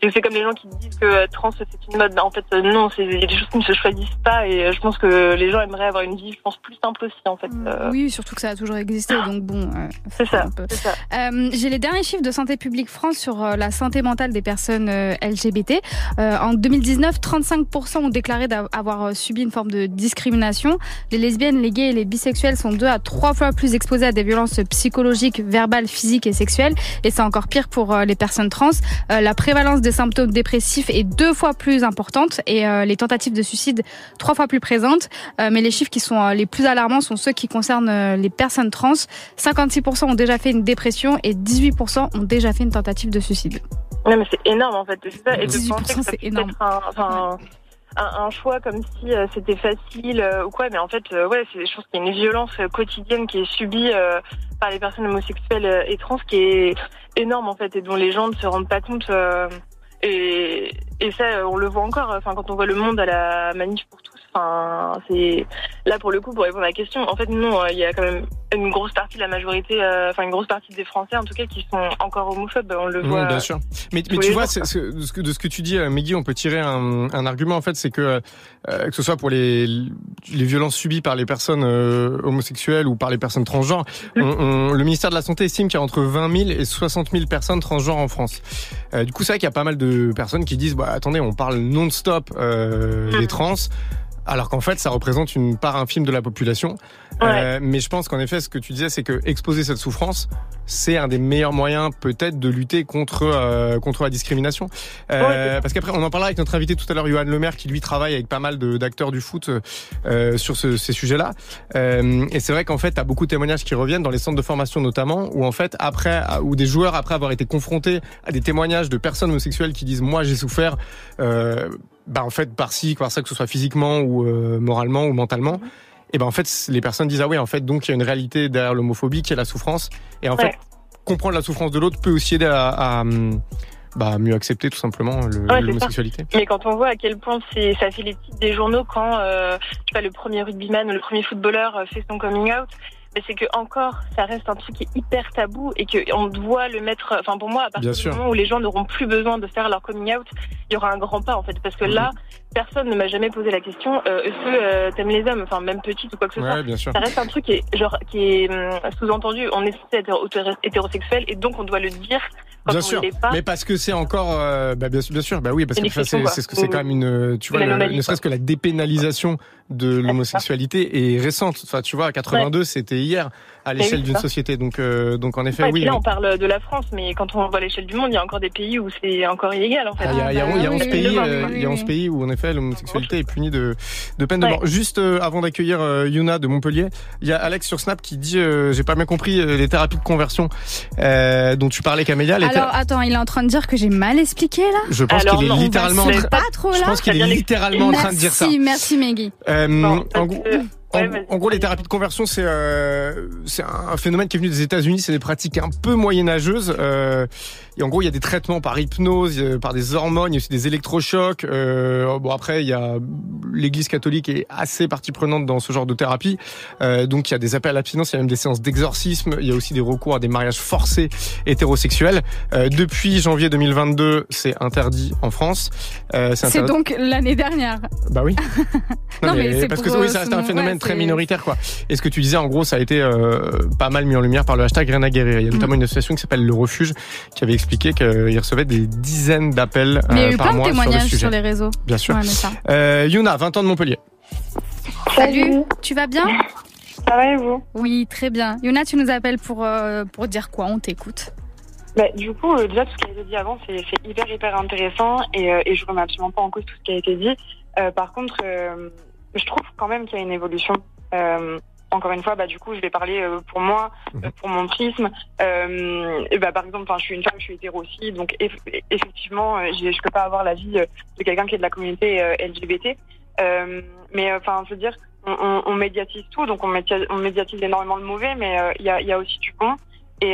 c'est comme les gens qui disent que euh, trans c'est une mode. En fait, euh, non, c'est il y a des choses qui ne se choisissent pas et euh, je pense que les gens aimeraient avoir une vie, je pense, plus simple aussi en fait. euh. Oui, surtout que ça a toujours existé, donc bon. euh, C'est ça, ça. Euh, J'ai les derniers chiffres de Santé publique France sur la santé mentale des personnes LGBT. Euh, en 2019, 35% ont déclaré d'av- avoir euh, subi une forme de discrimination. Les lesbiennes, les gays et les bisexuels sont deux à trois fois plus exposés à des violences psychologiques, verbales, physiques et sexuelles. Et c'est encore pire pour les personnes trans. La prévalence des symptômes dépressifs est deux fois plus importante et euh, les tentatives de suicide trois fois plus présentes. Euh, mais les chiffres qui sont euh, les plus alarmants sont ceux qui concernent les personnes trans. 56% ont déjà fait une dépression et 18% ont déjà fait une tentative de suicide. Non, mais c'est énorme en fait. Ça. Et de 18%, penser que ça c'est énorme. un, enfin, un, un choix comme si euh, c'était facile euh, ou quoi. Mais en fait, euh, ouais, c'est, je pense qu'il y a une violence quotidienne qui est subie par les personnes homosexuelles et trans qui est énorme en fait et dont les gens ne se rendent pas compte. Et, ça, on le voit encore. Enfin, quand on voit le monde à la manif pour tous. Enfin, c'est là pour le coup pour répondre à la question. En fait, non, euh, il y a quand même une grosse partie de la majorité, euh, enfin une grosse partie des Français en tout cas, qui sont encore homophobes. On le Oui, voit. bien sûr. Mais, tous mais tu vois, de, ce que, de ce que tu dis, euh, Meggy, on peut tirer un, un argument en fait, c'est que euh, que ce soit pour les, les violences subies par les personnes euh, homosexuelles ou par les personnes transgenres, Mm. on- on- le ministère de la Santé estime qu'il y a entre 20 000 et 60 000 personnes transgenres en France. Euh, du coup, c'est vrai qu'il y a pas mal de personnes qui disent, bah attendez, on parle non-stop euh, Mm. des trans. Alors qu'en fait, ça représente une part infime de la population. Euh, mais je pense qu'en effet, ce que tu disais, c'est que exposer cette souffrance, c'est un des meilleurs moyens peut-être de lutter contre euh, contre la discrimination. Euh, Parce qu'après, on en parlera avec notre invité tout à l'heure, Johan Lemaire, qui lui travaille avec pas mal d'acteurs du foot euh, sur ce- ces sujets-là. Euh, et c'est vrai qu'en fait, t'as beaucoup de témoignages qui reviennent dans les centres de formation notamment, où en fait, après, où des joueurs après avoir été confrontés à des témoignages de personnes homosexuelles qui disent moi j'ai souffert. Bah en fait par ci par ça que ce soit physiquement ou euh, moralement ou mentalement et ben en fait les personnes disent ah oui en fait donc il y a une réalité derrière l'homophobie qui est la souffrance et en Ouais. fait comprendre la souffrance de l'autre peut aussi aider à, à, bah, mieux accepter tout simplement Ouais, l'homosexualité. Mais quand on voit à quel point c'est, ça fait les titres des journaux quand, euh, je sais pas, le premier rugbyman ou le premier footballeur euh, fait son coming out, c'est que encore, ça reste un truc qui est hyper tabou et que on doit le mettre. Enfin, pour moi, à partir Bien du sûr. moment où les gens n'auront plus besoin de faire leur coming out, il y aura un grand pas en fait, parce que là, personne ne m'a jamais posé la question euh, est-ce que euh, t'aimes les hommes, enfin même petite ou quoi que ce Ouais, soit. bien sûr. Ça reste un truc qui est genre qui est hum, sous-entendu. On est censé être hétéro- hétérosexuel et donc on doit le dire quand Bien on sûr, pas. mais parce que c'est encore, euh, bah bien sûr, bien sûr, bah oui, parce que c'est ce que c'est quand même une, tu vois, le- ne serait-ce que la dépénalisation de l'homosexualité est récente. Enfin, tu vois, à 82, c'était hier à l'échelle d'une société. Donc, euh, donc en effet, oui. là, on parle de la France, mais quand on voit l'échelle du monde, il y a encore des pays où c'est encore illégal, en fait. Ah, Il y a, il y a- il y a 11 oui, pays, euh, il y a 11 oui. pays où en effet l'homosexualité est punie de, de peine de Ouais. mort. Juste euh, avant d'accueillir euh, Yuna de Montpellier, il y a Alex sur Snap qui dit, euh, j'ai pas bien compris euh, les thérapies de conversion euh, dont tu parlais Camélia. Les Alors attends, il est en train de dire que j'ai mal expliqué là? Je pense qu'il est non, littéralement, en C'est train- pas trop là. je pense qu'il est littéralement en train de dire ça. Merci, merci Meggy. Euh, en, gros- en- gros, les thérapies de conversion, c'est euh, c'est un phénomène qui est venu des États-Unis. C'est des pratiques un peu moyenâgeuses. Euh, et en gros, il y a des traitements par hypnose, euh, par des hormones, il y a aussi des électrochocs. Euh, bon, après, il y a l'Église catholique est assez partie prenante dans ce genre de thérapie. Euh, donc, il y a des appels à l'abstinence, il y a même des séances d'exorcisme. Il y a aussi des recours à des mariages forcés hétérosexuels. Euh, depuis janvier 2022, c'est interdit en France. Euh, C'est donc l'année dernière. bah oui. Non, mais c'est parce que oui, euh, ça reste un son- phénomène ouais, très minoritaire, quoi. Et ce que tu disais, en gros, ça a été euh, pas mal mis en lumière par le hashtag Rien à guérir. Il y a notamment Mm. une association qui s'appelle Le Refuge qui avait expliqué qu'il recevait des dizaines d'appels Mais il y a euh, eu par plein de mois sur le témoignages sur les réseaux. Bien sûr. Ouais, mais ça. Euh, Yuna, 20 ans de Montpellier. Salut, tu vas bien? Ça va et vous? Oui, très bien. Yuna, tu nous appelles pour, euh, pour dire quoi? On t'écoute. Bah, du coup, euh, déjà, tout ce qui a été dit avant, c'est hyper, hyper intéressant et, euh, et je remets absolument pas en cause tout ce qui a été dit. Euh, par contre, euh, je trouve quand même qu'il y a une évolution. Encore une fois, bah, du coup, je vais parler euh, pour moi, euh, pour mon prisme. Euh, et bah, par exemple, je suis une femme, je suis hétéro aussi, donc eff- effectivement, je peux pas avoir l'avis euh, de quelqu'un qui est de la communauté LGBT. Mais enfin, je veux dire, on, on, on médiatise tout, donc on médiatise, on médiatise énormément le mauvais, mais il y, a, il y a aussi du bon. Et,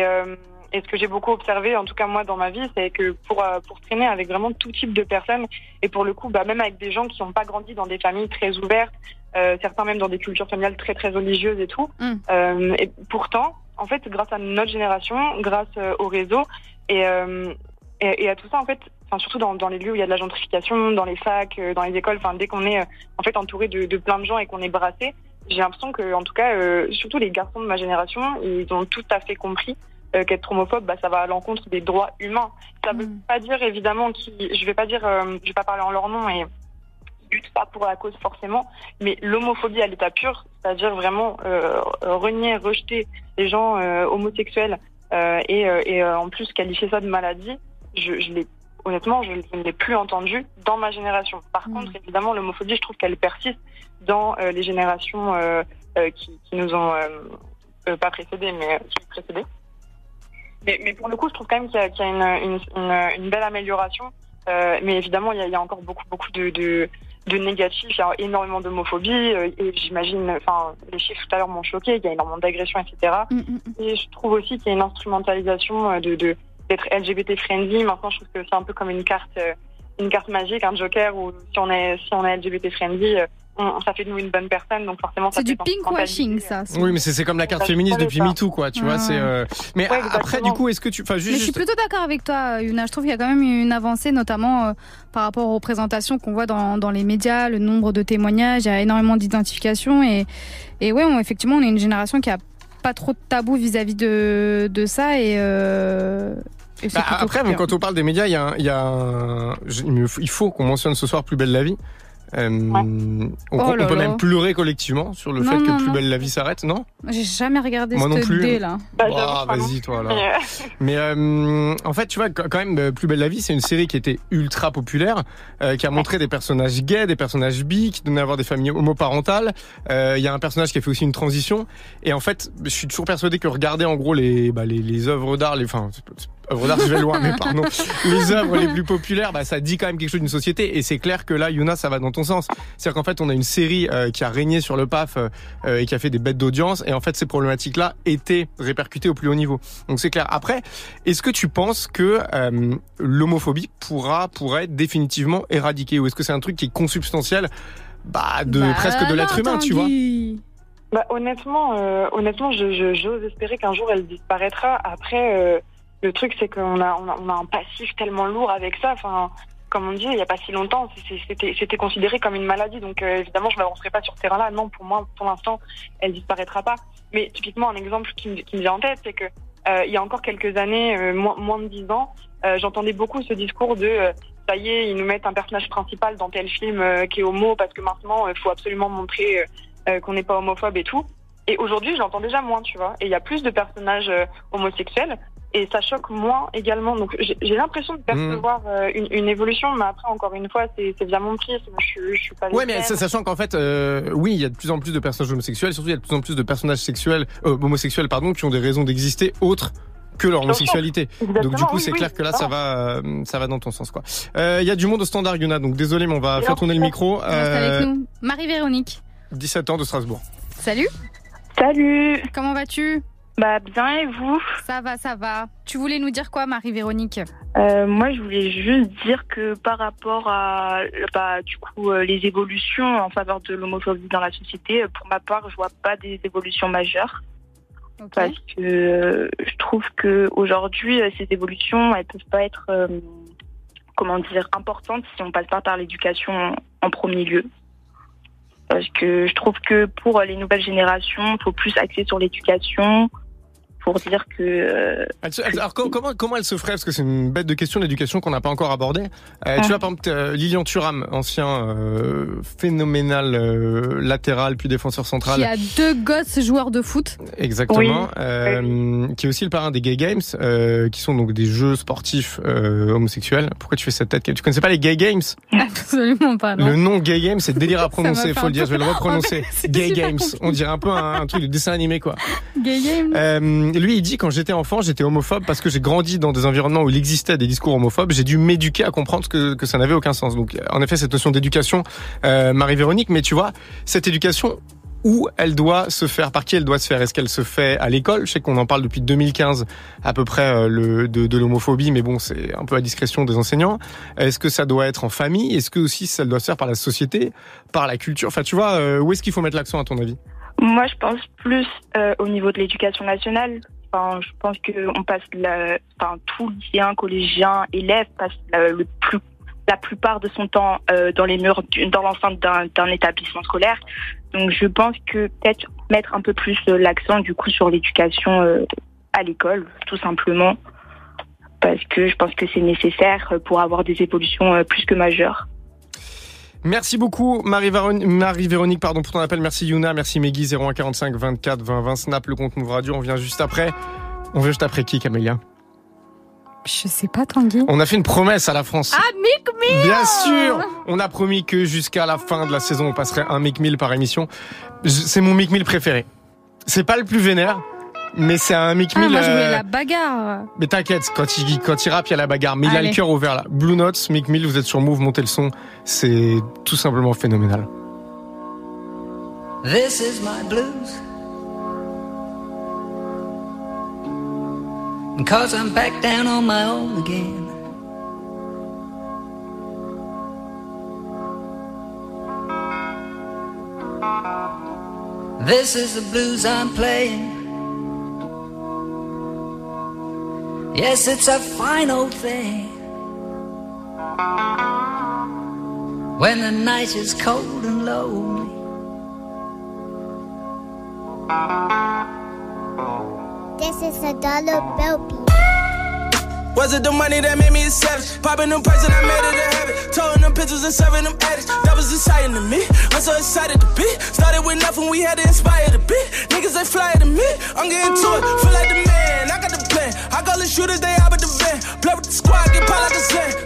et ce que j'ai beaucoup observé, en tout cas moi dans ma vie, c'est que pour pour traîner avec vraiment tout type de personnes, et pour le coup, bah, même avec des gens qui n'ont pas grandi dans des familles très ouvertes, euh, certains même dans des cultures familiales très très religieuses et tout. Mm. Euh, et pourtant, en fait, grâce à notre génération, grâce euh, au réseau et, euh, et, et à tout ça, en fait, enfin surtout dans, dans les lieux où il y a de la gentrification, dans les facs, euh, dans les écoles, enfin dès qu'on est euh, en fait entouré de, de plein de gens et qu'on est brassé, j'ai l'impression que, en tout cas, euh, surtout les garçons de ma génération, ils ont tout à fait compris euh, qu'être homophobe, bah, ça va à l'encontre des droits humains. Ça veut pas dire évidemment qu'ils, je vais pas dire, euh, je vais pas parler en leur nom et ils luttent pas pour la cause forcément, mais l'homophobie à l'état pur, c'est-à-dire vraiment euh, renier, rejeter les gens euh, homosexuels euh, et, et en plus qualifier ça de maladie, je, je l'ai honnêtement, je, je ne l'ai plus entendu dans ma génération. Par contre, évidemment, l'homophobie, je trouve qu'elle persiste dans euh, les générations euh, euh, qui, qui nous ont pas précédés, mais qui précédés. Mais, mais pour le coup, je trouve quand même qu'il y a, qu'il y a une, une, une, une belle amélioration. Mais évidemment, il y, a, il y a encore beaucoup, beaucoup de, de, de négatifs. Il y a énormément d'homophobie. euh, et j'imagine, enfin, les chiffres tout à l'heure m'ont choqué. Il y a énormément d'agressions, etc. Et je trouve aussi qu'il y a une instrumentalisation euh, de de- d'être LGBT friendly. Maintenant, je trouve que c'est un peu comme une carte, euh, une carte magique, un joker où si on est si on est LGBT friendly, on, ça fait de nous une bonne personne. Donc forcément, ça C'est du pinkwashing, ça. Oui, mais c'est c'est comme la carte féministe depuis. MeToo, quoi. Tu vois, c'est. euh, Mais Ouais, après, du coup, est-ce que tu, enfin, Mais juste, je suis plutôt d'accord avec toi, Yuna. Je trouve qu'il y a quand même une avancée, notamment euh, par rapport aux représentations qu'on voit dans, dans les médias, le nombre de témoignages, il y a énormément d'identifications. Et, et ouais, on- effectivement, on est une génération qui a pas trop de tabou vis-à-vis de, de ça. Et, euh, Bah, après, bon, quand on parle des médias, il y a, un- il y a un- il faut qu'on mentionne ce soir Plus belle la vie. Euh, on, Oh on là peut là. même pleurer collectivement sur le Non, fait non, que Plus non. belle la vie s'arrête, non? J'ai jamais regardé Moi non cette plus. idée là. Ah, vas-y, toi, là. Mais euh, en fait, tu vois, quand même, euh, Plus belle la vie, c'est une série qui était ultra populaire, euh, qui a montré des personnages gays, des personnages bi, qui donnaient à avoir des familles homoparentales. Euh, Il y a un personnage qui a fait aussi une transition. Et en fait, je suis toujours persuadé que regarder en gros les, bah, les, les œuvres d'art, les, enfin, œuvres d'art, je vais loin, mais pardon, les œuvres les plus populaires, bah, ça dit quand même quelque chose d'une société. Et c'est clair que là, Yuna, ça va dans ton sens. C'est-à-dire qu'en fait, on a une série euh, qui a régné sur le PAF euh, euh, et qui a fait des bêtes d'audience. Et en fait, ces problématiques-là étaient répercutées au plus haut niveau. Donc c'est clair. Après, est-ce que tu penses que euh, l'homophobie pourra pourrait être définitivement éradiquée ou est-ce que c'est un truc qui est consubstantiel bah, de Bah, presque de l'être humain, tu vois? Bah, honnêtement, euh, honnêtement, je, je- j'ose espérer qu'un jour elle disparaîtra. Après, euh, le truc, c'est qu'on a, on a, on a un passif tellement lourd avec ça. Enfin, comme on dit, il n'y a pas si longtemps, c'était, considéré comme une maladie. Donc, euh, évidemment, je m'avancerai pas sur ce terrain-là. Non, pour moi, pour l'instant, elle disparaîtra pas. Mais typiquement, un exemple qui, me- vient en tête, c'est que euh, il y a encore quelques années, euh, moins, moins de dix ans, j'entendais beaucoup ce discours de ça y est, ils nous mettent un personnage principal dans tel film qui est homo parce que maintenant, il faut absolument montrer qu'on n'est pas homophobe et tout. Et aujourd'hui, j'entends déjà moins, tu vois. Et il y a plus de personnages homosexuels et ça choque moins également. Donc j'ai l'impression de percevoir euh, une, une évolution, mais après, encore une fois, c'est via mon prisme. Je, suis- je suis pas Ouais, mais sachant qu'en fait, euh, oui, il y a de plus en plus de personnages homosexuels, surtout il y a de plus en plus de personnages sexuels, euh, homosexuels, pardon, qui ont des raisons d'exister autres que leur homosexualité. Exactement, Donc du coup, oui, c'est oui, clair que là, ça va, euh, ça va dans ton sens, quoi. Euh, Il y a du monde au standard, Yuna. Donc désolé, mais on va Et faire tourner le micro. Euh, avec nous. Marie-Véronique. 17 ans de Strasbourg. Salut. Salut. Comment vas-tu? Bah bien et vous Ça va, ça va. Tu voulais nous dire quoi, Marie-Véronique? Euh, moi, je voulais juste dire que par rapport à bah, du coup euh, les évolutions en faveur de l'homophobie dans la société, euh, pour ma part, je vois pas des évolutions majeures parce que euh, je trouve que aujourd'hui ces évolutions, elles peuvent pas être comment dire importantes si on passe pas par l'éducation en premier lieu. Parce que je trouve que pour les nouvelles générations, il faut plus axer sur l'éducation pour dire que euh, Elle se- elle- alors co- comment, comment elle se ferait Parce que c'est une bête de question d'éducation qu'on n'a pas encore abordée. Euh, Tu Ah. vois, par exemple, euh, Lilian Thuram, ancien euh, phénoménal euh, latéral puis défenseur central. Qui a deux gosses joueurs de foot. Exactement. Euh, Qui est aussi le parrain des Gay Games, euh, qui sont donc des jeux sportifs euh, homosexuels. Pourquoi tu fais cette tête? Tu connaissais pas les Gay Games? Absolument pas, non. Le nom Gay Games, c'est délire à prononcer, faut le dire, je vais le reprononcer. En fait, c'est Gay Games, on dirait un peu un, un truc de dessin animé, quoi. Gay game. Lui, il dit quand j'étais enfant, j'étais homophobe parce que j'ai grandi dans des environnements où il existait des discours homophobes. J'ai dû m'éduquer à comprendre que, que ça n'avait aucun sens. Donc, en effet, cette notion d'éducation, euh, Marie-Véronique, mais tu vois, cette éducation, où elle doit se faire, par qui elle doit se faire? Est-ce qu'elle se fait à l'école? Je sais qu'on en parle depuis 2015 à peu près euh, le, de, de l'homophobie, mais bon, c'est un peu à discrétion des enseignants. Est-ce que ça doit être en famille? Est-ce que aussi ça doit se faire par la société, par la culture? Enfin, tu vois, euh, où est-ce qu'il faut mettre l'accent à ton avis? Moi, je pense plus euh, au niveau de l'éducation nationale. Enfin, je pense que on passe la, enfin, tout lycéen, collégien, élève passe la, le plus, la plupart de son temps euh, dans les murs, dans l'enceinte d'un d'un établissement scolaire. Donc, je pense que peut-être mettre un peu plus euh, l'accent du coup sur l'éducation euh, à l'école, tout simplement, parce que je pense que c'est nécessaire euh, pour avoir des évolutions euh, plus que majeures. Merci beaucoup Marie-Véronique, pardon pour ton appel. Merci Yuna, merci Meggy 0145 24 20 20 Snap le compte Move Radio. On vient juste après. On vient juste après qui Camélia? Je sais pas, Tanguy. On a fait une promesse à la France. Ah, Mick Mill Bien sûr On a promis que jusqu'à la fin de la saison, on passerait un Mick Mill par émission. C'est mon Mick Mill préféré. C'est pas le plus vénère, mais c'est un Mick Ah, Mill... moi, je voulais euh, la bagarre. Mais t'inquiète, quand il, quand il rappe, il y a la bagarre. Mais il a le cœur ouvert là. Blue Notes, Mick Mill, vous êtes sur Move, montez le son. C'est tout simplement phénoménal. This is my blues. And Cause I'm back down on my own again. This is the blues I'm playing. Yes, it's a fine old thing. When the night is cold and lonely. This is a dollar bill. Was it the money that made me a savage? Popping them perks and I made it a habit. Towing them pictures and serving them addicts. That was exciting to me. I'm so excited to be. Started with nothing, we had to inspire the beat. Niggas they fly to me. I'm getting to it, feel like the man. The shooters, they out with the van. Play with the squad, get like a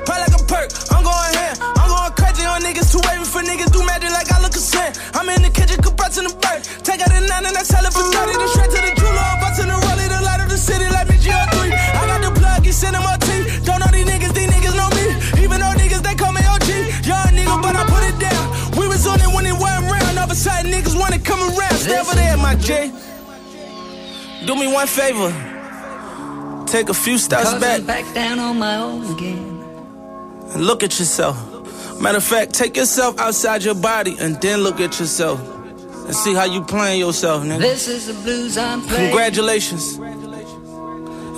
like a perk. I'm going ham. I'm going crazy on niggas. Too waving for niggas. Do magic like I look a sin. I'm in the kitchen, compressing the bird. Take out the nine and I sell it for 30. The straight to the jeweler. Busting the rollie, the light of the city like me GR3. I got the plug, he sending my T. Don't know these niggas, these niggas know me. Even though niggas, they call me OG. Young nigga, but I put it down. We was on it when it went round. All of a sudden, niggas wanna come around. Stay over there, my J. Do me one favor. Take a few steps back I'm back down on my own again. and look at yourself. Matter of fact, take yourself outside your body and then look at yourself. And see how you playing yourself, nigga. This is the blues I'm playing. Congratulations.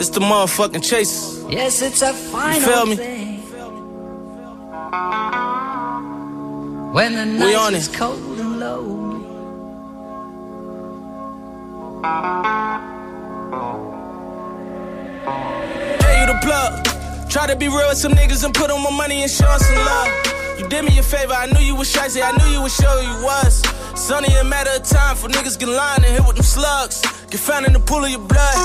It's the motherfucking chase. Yes, it's a final you feel me? thing. When the We on is it. cold and low. Hey, you the plug. Try to be real with some niggas and put on my money and show some love. You did me a favor, I knew you was shy, I knew you would show you was. It's only a matter of time for niggas get lined and hit with them slugs. Get found in the pool of your blood.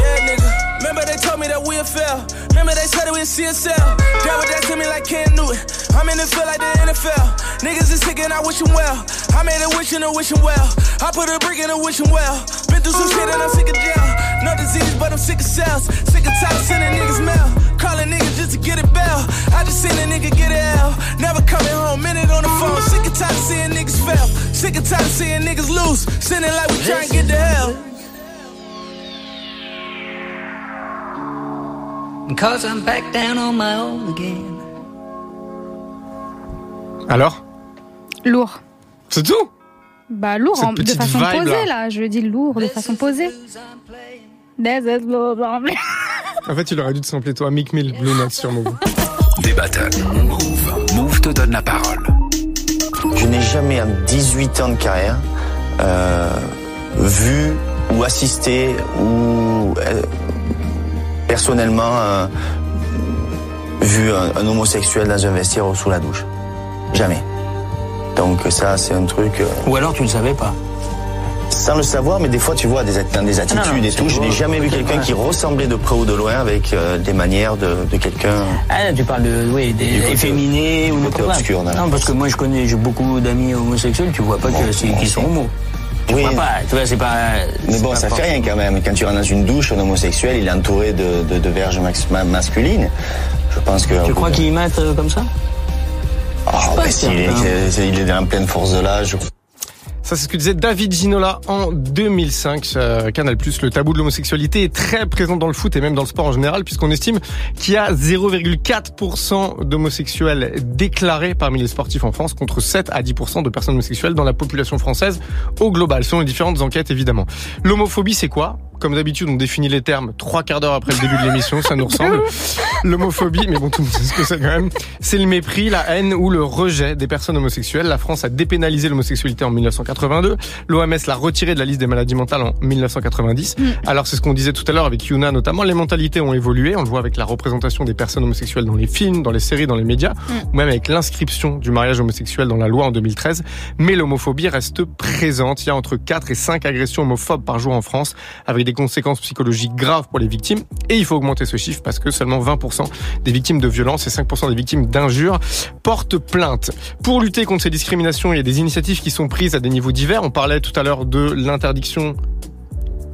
Yeah, nigga. Remember they told me that we'd fail. Remember they said that we'd CSL. Devil that to me like Cam Newton. I'm in the field like the NFL. Niggas is sick and I wish 'em well. I made a wish and a wish 'em well. I put a brick in a wish 'em well. Been through some shit and I'm sick of jail. No disease, but I'm sick of cells. Sick of tired of sending niggas mail. Calling niggas just to get a bell. I just seen a nigga get a L. Never coming home, minute on the phone. Sick of tired of seeing niggas fail. Sick of tired of seeing niggas lose. Sending like we trying to get to hell. Cause I'm back down on my own again. Alors Lourd. C'est tout Bah lourd, Cette en- de façon vibe, posée là. là. Je dis lourd de façon posée. En fait, il aurait dû te sampler toi, Mick Mill, Blue Note sur Move. Des battles. Move. Move te donne la parole. Je n'ai jamais, en 18 ans de carrière, euh, vu ou assisté ou euh, personnellement euh, vu un, un homosexuel dans un vestiaire ou sous la douche. Jamais. Donc ça, c'est un truc... euh, Ou alors tu le savais pas. sans le savoir, mais des fois, tu vois, des, dans des attitudes non, et tout, je n'ai jamais vu quelqu'un qui ressemblait de près ou de loin avec euh, des manières de, de quelqu'un... Ah, tu parles de, oui, des Du côté- efféminés ou côté obscur, non. Non, parce que moi je connais, j'ai beaucoup d'amis homosexuels, tu vois pas qu'ils sont homo. Tu Oui. vois pas, tu vois, c'est pas. Mais bon, pas ça fait rien quand même. Quand tu rentres dans une douche, un homosexuel, il est entouré de, de, de verges masculines. Je pense que... Tu crois qu'ils mettent euh, comme ça? Ah, pas bah, est, il est en pleine force de l'âge. Ça, c'est ce que disait David Ginola en 2005 sur euh, Canal+. Le tabou de l'homosexualité est très présent dans le foot et même dans le sport en général, puisqu'on estime qu'il y a 0,4% d'homosexuels déclarés parmi les sportifs en France, contre 7 à 10% de personnes homosexuelles dans la population française au global, selon les différentes enquêtes évidemment. L'homophobie, c'est quoi? Comme d'habitude, on définit les termes trois quarts d'heure après le début de l'émission, ça nous ressemble. L'homophobie, mais bon, tout le monde sait ce que c'est quand même. C'est le mépris, la haine ou le rejet des personnes homosexuelles. La France a dépénalisé l'homosexualité en 1982. L'OMS l'a retiré de la liste des maladies mentales en 1990. Alors c'est ce qu'on disait tout à l'heure avec Yuna notamment. Les mentalités ont évolué. On le voit avec la représentation des personnes homosexuelles dans les films, dans les séries, dans les médias, ou même avec l'inscription du mariage homosexuel dans la loi en 2013. Mais l'homophobie reste présente. Il y a entre 4 et 5 agressions homophobes par jour en France, avec des conséquences psychologiques graves pour les victimes. Et il faut augmenter ce chiffre parce que seulement 20% des victimes de violences et 5% des victimes d'injures portent plainte. Pour lutter contre ces discriminations, il y a des initiatives qui sont prises à des niveaux divers. On parlait tout à l'heure de l'interdiction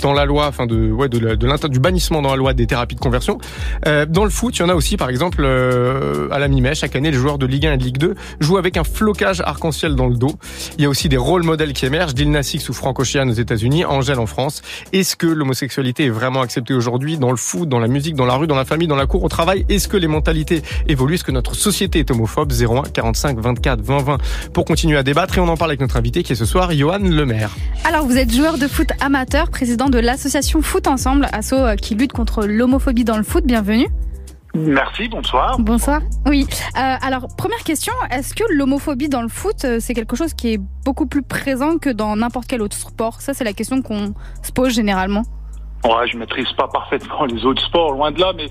dans la loi, enfin de ouais de, de l'inter- du bannissement dans la loi des thérapies de conversion. Euh, dans le foot, il y en a aussi, par exemple, euh, à la mi-mai, chaque année, les joueurs de Ligue 1 et de Ligue 2 jouent avec un flocage arc-en-ciel dans le dos. Il y a aussi des rôles modèles qui émergent, Dilna Six ou Franck Ocean aux États-Unis, Angèle en France. Est-ce que l'homosexualité est vraiment acceptée aujourd'hui dans le foot, dans la musique, dans la rue, dans la famille, dans la cour, au travail? Est-ce que les mentalités évoluent? Est-ce que notre société est homophobe? 01 45 24 20 20 pour continuer à débattre et on en parle avec notre invité qui est ce soir Johan Lemaire. Alors, vous êtes joueur de foot amateur, président de l'association Foot Ensemble, asso euh, qui lutte contre l'homophobie dans le foot. Bienvenue. Merci, bonsoir. Bonsoir. Oui. Euh, alors, première question, est-ce que l'homophobie dans le foot, euh, c'est quelque chose qui est beaucoup plus présent que dans n'importe quel autre sport? Ça, c'est la question qu'on se pose généralement. Ouais, je maîtrise pas parfaitement les autres sports, loin de là, mais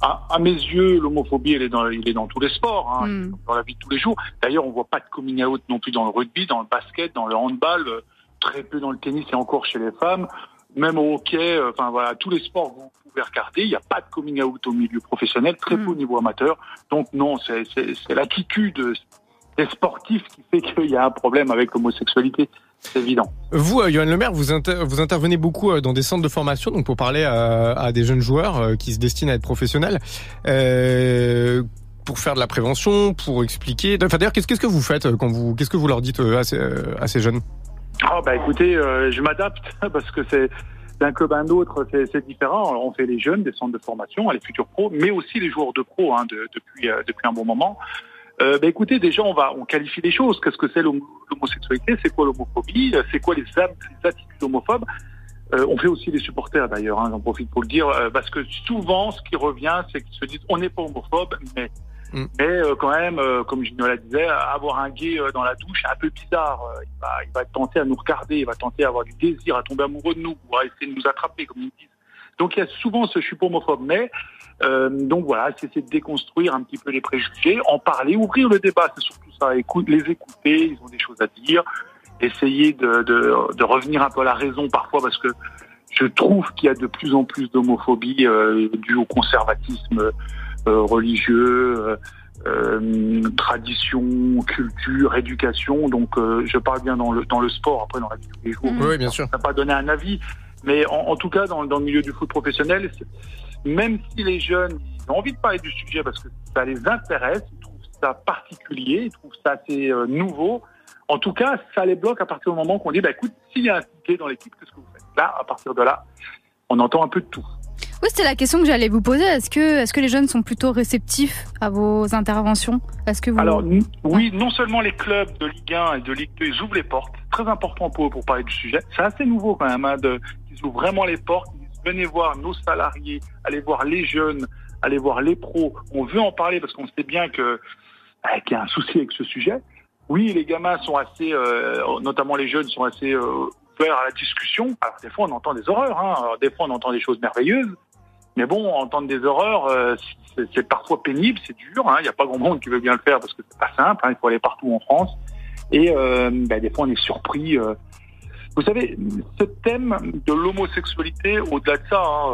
À, à mes yeux, l'homophobie, elle est dans, il est dans tous les sports, hein, Mm. dans la vie de tous les jours. D'ailleurs, on voit pas de coming out non plus dans le rugby, dans le basket, dans le handball, très peu dans le tennis et encore chez les femmes. Même au hockey, euh, enfin voilà, tous les sports que vous pouvez regarder, il n'y a pas de coming out au milieu professionnel, très peu au niveau amateur. Donc non, c'est l'attitude des sportifs qui fait qu'il y a un problème avec l'homosexualité. C'est évident. Vous, euh, Johan Lemaire, vous, inter- vous intervenez beaucoup euh, dans des centres de formation, donc pour parler à, à des jeunes joueurs euh, qui se destinent à être professionnels, pour faire de la prévention, pour expliquer. Enfin, d'ailleurs, qu'est-ce que vous faites quand vous, qu'est-ce que vous leur dites à ces, à ces jeunes? Ah bah écoutez, euh, je m'adapte parce que c'est d'un club à un autre, c'est différent. On fait les jeunes, des centres de formation, les futurs pros, mais aussi les joueurs de pro hein, de- depuis euh, depuis un bon moment. Euh, bah écoutez, déjà on va on qualifie les choses. Qu'est-ce que c'est l'homo- l'homosexualité? C'est quoi l'homophobie? C'est quoi les, les attitudes homophobes? Euh, On fait aussi les supporters d'ailleurs. Hein, J'en profite pour le dire euh, parce que souvent ce qui revient, c'est qu'ils se disent on n'est pas homophobe, mais Mm. mais euh, quand même, euh, comme Ginola disait, avoir un gay euh, dans la douche, c'est un peu bizarre. Il, va, il va tenter à nous regarder, il va tenter à avoir du désir, à tomber amoureux de nous, ou à essayer de nous attraper, comme ils disent. Donc il y a souvent ce je suis homophobe, mais donc voilà, c'est de déconstruire un petit peu les préjugés, en parler, ouvrir le débat, c'est surtout ça. Écoute, les écouter, ils ont des choses à dire, essayer de, revenir un peu à la raison parfois, parce que je trouve qu'il y a de plus en plus d'homophobie due au conservatisme religieux, euh, euh, tradition, culture, éducation. Donc, euh, je parle bien dans le dans le sport, après dans la vie de tous les jours. Oui, bien sûr. N'a pas donné un avis, mais en, en tout cas dans, dans le milieu du foot professionnel, même si les jeunes ils ont envie de parler du sujet parce que ça les intéresse, ils trouvent ça particulier, ils trouvent ça assez euh, nouveau. En tout cas, ça les bloque à partir du moment qu'on dit, bah écoute, s'il y a un gay dans l'équipe, qu'est-ce que vous faites? Là, à partir de là, on entend un peu de tout. Oui, c'était la question que j'allais vous poser. Est-ce que, est-ce que les jeunes sont plutôt réceptifs à vos interventions? Est-ce que vous... Alors n- oui, non seulement les clubs de Ligue 1 et de Ligue 2 ils ouvrent les portes, très important pour eux pour parler du sujet. C'est assez nouveau quand même, hein, de, ils ouvrent vraiment les portes. Ils disent, venez voir nos salariés, allez voir les jeunes, allez voir les pros. On veut en parler parce qu'on sait bien que euh, qu'il y a un souci avec ce sujet. Oui, les gamins sont assez, euh, notamment les jeunes sont assez euh, ouverts à la discussion. Alors des fois on entend des horreurs, hein. Alors, des fois on entend des choses merveilleuses. Mais bon, entendre des horreurs, euh, c'est- parfois pénible, c'est dur. hein. Il n'y a pas grand monde qui veut bien le faire parce que c'est pas simple. hein. Il faut aller partout en France. Et euh, ben, des fois, on est surpris. euh. Vous savez, ce thème de l'homosexualité, au-delà de ça, hein,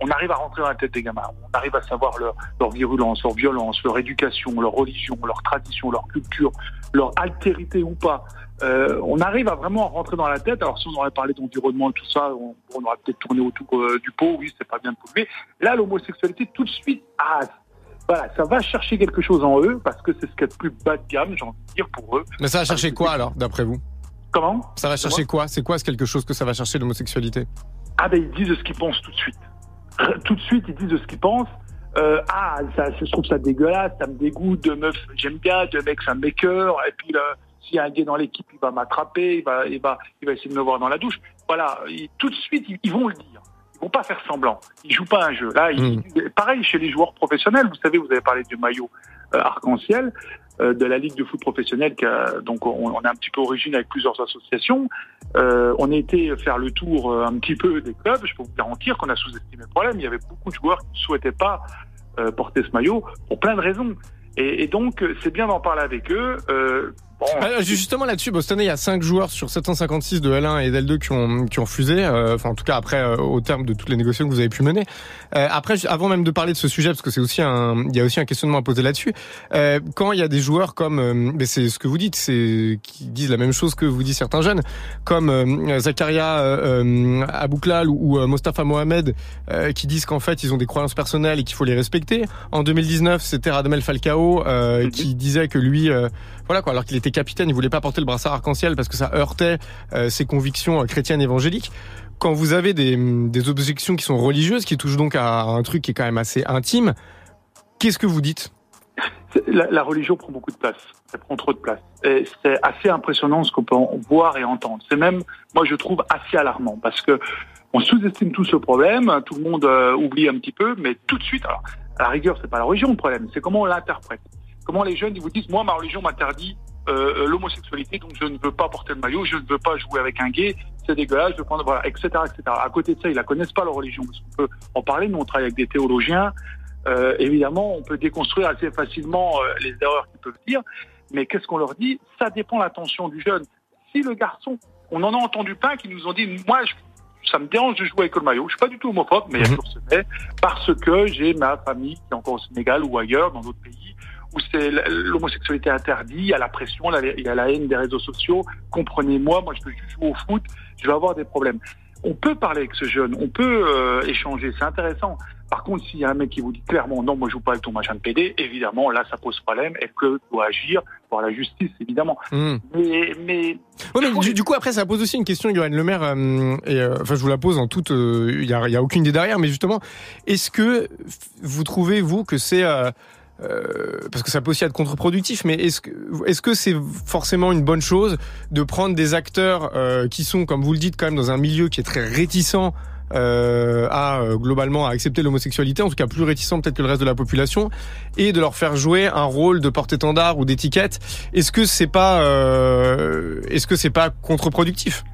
on arrive à rentrer dans la tête des gamins. On arrive à savoir leur virulence, leur violence, leur éducation, leur religion, leur tradition, leur culture, leur altérité ou pas. Euh, on arrive à vraiment rentrer dans la tête. Alors si on aurait parlé d'environnement et tout ça, on, on aurait peut-être tourné autour euh, du pot. Oui, c'est pas bien de polluer. Là, l'homosexualité, tout de suite, ah, voilà, ça va chercher quelque chose en eux parce que c'est ce qu'il y a de plus bas de gamme, j'ai envie de dire pour eux. Mais ça va chercher quoi alors, d'après vous? Comment? Ça va chercher quoi? C'est quoi ce quelque chose que ça va chercher l'homosexualité? Ah ben ils disent ce qu'ils pensent tout de suite. Tout de suite, ils disent ce qu'ils pensent. Euh, ah, ça, je trouve ça dégueulasse, ça me dégoûte, de meuf, j'aime bien, de mec, ça me met cœur. Et puis là, s'il y a un gay dans l'équipe, il va m'attraper, il va, il va, il va essayer de me voir dans la douche. Voilà, tout de suite, ils, ils vont le dire. Ils vont pas faire semblant. Ils jouent pas un jeu. Là, ils- pareil chez les joueurs professionnels. Vous savez, vous avez parlé du maillot euh, arc-en-ciel de la Ligue de foot professionnel. Qui a- donc, on, on est un petit peu origine avec plusieurs associations. Euh, on a été faire le tour euh, un petit peu des clubs. Je peux vous garantir qu'on a sous-estimé le problème. Il y avait beaucoup de joueurs qui ne souhaitaient pas euh, porter ce maillot pour plein de raisons. Et, et donc, euh, c'est bien d'en parler avec eux. Euh, bon, Euh, justement là-dessus, bon, cette année, il y a 5 joueurs sur 756 de L1 et d'L2 qui ont, qui ont refusé, euh, enfin en tout cas après, euh, au terme de toutes les négociations que vous avez pu mener. Euh, après, avant même de parler de ce sujet, parce que c'est aussi un, il y a aussi un questionnement à poser là-dessus, euh, quand il y a des joueurs comme, euh, mais c'est ce que vous dites, c'est qui disent la même chose que vous disent certains jeunes, comme euh, Zakaria Abouklal ou, ou, euh, Mostafa Mohamed, euh, qui disent qu'en fait ils ont des croyances personnelles et qu'il faut les respecter. En 2019, c'était Radamel Falcao euh, qui disait que lui, euh, voilà quoi, alors qu'il était capitaine, il voulait pas porter le brassard arc-en-ciel parce que ça heurtait euh, ses convictions euh, chrétiennes évangéliques. Quand vous avez des, objections qui sont religieuses, qui touchent donc à un truc qui est quand même assez intime, qu'est-ce que vous dites? La, religion prend beaucoup de place. Elle prend trop de place. C'est assez impressionnant ce qu'on peut voir et entendre. C'est même, moi, je trouve assez alarmant parce que on sous-estime tout ce problème. Tout le monde euh, oublie un petit peu, mais tout de suite, à la rigueur, c'est pas la religion le problème, c'est comment on l'interprète. Comment les jeunes, ils vous disent, moi, ma religion m'interdit euh, l'homosexualité, donc je ne veux pas porter le maillot, je ne veux pas jouer avec un gay, c'est dégueulasse, je veux prendre, voilà, etc., etc. À côté de ça, ils la connaissent pas leur religion, parce qu'on peut en parler. Nous, on travaille avec des théologiens, euh, évidemment, on peut déconstruire assez facilement euh, les erreurs qu'ils peuvent dire. Mais qu'est-ce qu'on leur dit? Ça dépend de l'attention du jeune. Si le garçon, on en a entendu plein qui nous ont dit, moi, je- ça me dérange de jouer avec le maillot. Je suis pas du tout homophobe, mais il y a toujours ce mais, parce que j'ai ma famille qui est encore au Sénégal ou ailleurs, dans d'autres pays, où c'est l'homosexualité interdite, il y a la pression, il y a la haine des réseaux sociaux. Comprenez-moi, moi je juste jouer au foot, je vais avoir des problèmes. On peut parler avec ce jeune, on peut euh, échanger, c'est intéressant. Par contre, s'il y a un mec qui vous dit clairement non, moi je joue pas avec ton machin de PD, évidemment là ça pose problème et que doit agir pour la justice, évidemment. Hmm. Mais, mais Ouais, mais du, du coup, après, ça pose aussi une question, Johan Le Maire, euh, et euh, enfin, je vous la pose en toute, il y, a, y a aucune idée derrière, mais justement, est-ce que vous trouvez vous que c'est euh, parce que ça peut aussi être contre-productif, mais est-ce que est-ce que c'est forcément une bonne chose de prendre des acteurs euh, qui sont, comme vous le dites, quand même dans un milieu qui est très réticent euh, à euh, globalement à accepter l'homosexualité, en tout cas plus réticent peut-être que le reste de la population, et de leur faire jouer un rôle de porte-étendard ou d'étiquette. Est-ce que c'est pas euh, est-ce que c'est pas contre-productif?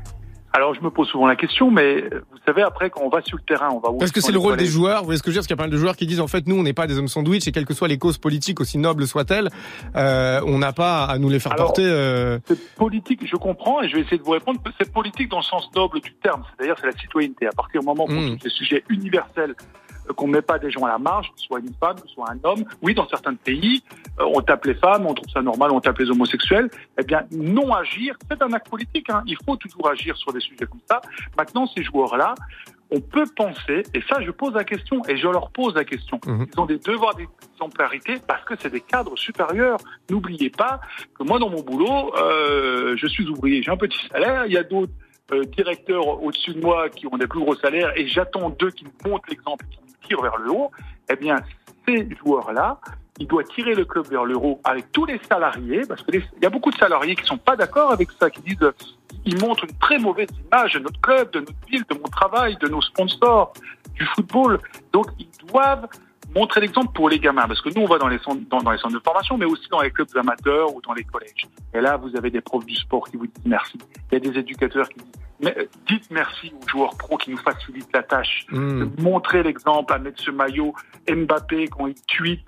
Alors je me pose souvent la question, mais vous savez après quand on va sur le terrain, on va voir Parce que c'est le rôle des joueurs. Vous voyez ce que je veux dire Parce qu'il y a pas mal de joueurs qui disent en fait nous on n'est pas des hommes sandwich et quelles que soient les causes politiques aussi nobles soient-elles, euh, on n'a pas à nous les faire Alors, porter. euh, C'est politique, je comprends, et je vais essayer de vous répondre. C'est politique dans le sens noble du terme, c'est-à-dire c'est la citoyenneté. À partir du moment où des sujets universels, euh, qu'on ne met pas des gens à la marge, que ce soit une femme, que ce soit un homme. Oui, dans certains pays, euh, on tape les femmes, on trouve ça normal, on tape les homosexuels. Eh bien, non agir, c'est un acte politique. Hein. Il faut toujours agir sur des sujets comme ça. Maintenant, ces joueurs-là, on peut penser, et ça, je pose la question, et je leur pose la question. Ils ont des devoirs d'exemplarité parce que c'est des cadres supérieurs. N'oubliez pas que moi, dans mon boulot, euh, je suis ouvrier, j'ai un petit salaire. Il y a d'autres euh, directeurs au-dessus de moi qui ont des plus gros salaires, et j'attends d'eux qui me montrent l'exemple, me tirent vers le haut. Eh bien, ces joueurs-là, il doit tirer le club vers le haut avec tous les salariés, parce que les- il y a beaucoup de salariés qui sont pas d'accord avec ça, qui disent, ils montrent une très mauvaise image de notre club, de notre ville, de mon travail, de nos sponsors, du football. Donc, ils doivent montrer l'exemple pour les gamins, parce que nous, on va dans les centres, dans les centres de formation, mais aussi dans les clubs amateurs ou dans les collèges. Et là, vous avez des profs du sport qui vous disent merci. Il y a des éducateurs qui disent, mais, euh, dites merci aux joueurs pros qui nous facilitent la tâche. Hmm. De montrer l'exemple à mettre ce maillot Mbappé quand il tweet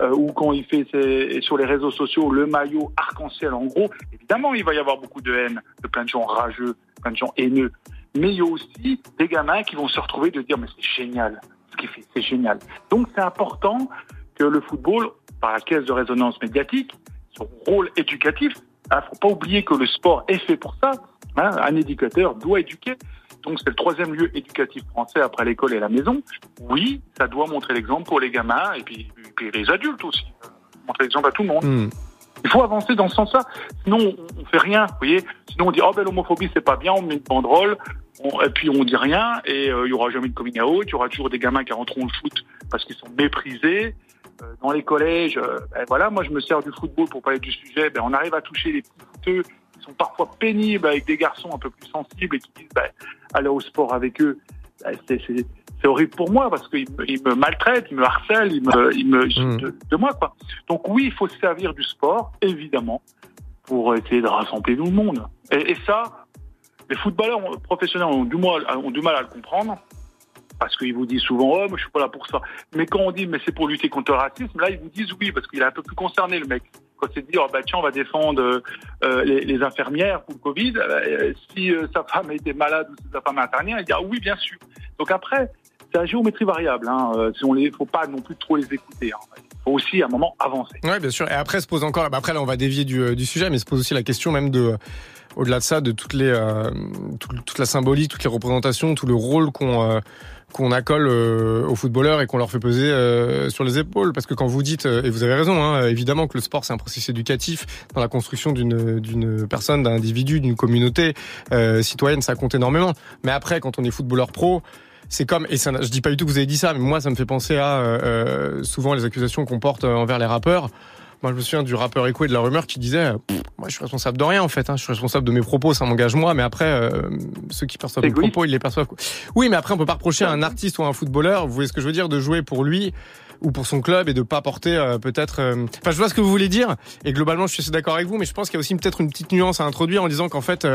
euh, ou quand il fait ses- sur les réseaux sociaux le maillot arc-en-ciel en gros, évidemment il va y avoir beaucoup de haine, de plein de gens rageux, plein de gens haineux. Mais il y a aussi des gamins qui vont se retrouver de dire mais c'est génial ce qu'il fait, c'est génial. Donc c'est important que le football, par la caisse de résonance médiatique, son rôle éducatif, hein, faut pas oublier que le sport est fait pour ça. Hein, un éducateur doit éduquer. Donc c'est le troisième lieu éducatif français après l'école et la maison. Oui, ça doit montrer l'exemple pour les gamins et puis, les adultes aussi. euh, Montrer l'exemple à tout le monde. hmm. Il faut avancer dans ce sens-là. Sinon, on, fait rien. Vous voyez Sinon, on dit oh ben l'homophobie c'est pas bien, on met une banderole, on- et puis on dit rien et euh, il y aura jamais de coming out. Il y aura toujours des gamins qui rentreront le foot parce qu'ils sont méprisés. Euh, dans les collèges, euh, ben voilà, moi je me sers du football pour parler du sujet. Ben on arrive à toucher les petits sont parfois pénibles avec des garçons un peu plus sensibles et qui disent ben, aller au sport avec eux. ben, c'est- horrible pour moi parce qu'ils me, ils me maltraitent, ils me harcèlent, ils me, ils me ils- de, de moi quoi. Donc oui, il faut se servir du sport, évidemment, pour essayer de rassembler tout le monde. Et, et ça, les footballeurs professionnels ont du mal, ont du mal à le comprendre. Parce qu'ils vous disent souvent, oh, moi je suis pas là pour ça. Mais quand on dit, mais c'est pour lutter contre le racisme, là ils vous disent oui, parce qu'il est un peu plus concerné le mec. Quand c'est de dire, oh, bah tiens, on va défendre euh, euh, les, infirmières pour le Covid, euh, si sa femme était malade ou si sa femme est infirmière, il dit, ah oui, bien sûr. Donc après, c'est la géométrie variable. Hein. Si on les, faut pas non plus trop les écouter. Hein. Il faut aussi à un moment avancer. Ouais, bien sûr. Et après se pose encore. bah après là, on va dévier du, sujet, mais se pose aussi la question même de, au-delà de ça, de toutes les, tout- toute la symbolique, toutes les représentations, tout le rôle qu'on qu'on accole euh, aux footballeurs et qu'on leur fait peser euh, sur les épaules. Parce que quand vous dites, euh, et vous avez raison, hein, évidemment que le sport c'est un processus éducatif dans la construction d'une d'une personne, d'un individu, d'une communauté euh, citoyenne, ça compte énormément. Mais après, quand on est footballeur pro, c'est comme et ça, je dis pas du tout que vous avez dit ça, mais moi ça me fait penser à euh, euh, souvent les accusations qu'on porte envers les rappeurs. Moi, je me souviens du rappeur Echo et de la rumeur qui disait Pff, Moi, je suis responsable de rien, en fait. hein. Je suis responsable de mes propos, ça m'engage moi. Mais après, euh, ceux qui perçoivent mes propos, ils les perçoivent. quoi. Oui, mais après, on peut pas reprocher à un artiste ou à un footballeur, vous voyez ce que je veux dire, de jouer pour lui ou pour son club et de pas porter euh, peut-être. euh, Enfin, je vois ce que vous voulez dire. Et globalement, je suis assez d'accord avec vous, mais je pense qu'il y a aussi peut-être une petite nuance à introduire en disant qu'en fait.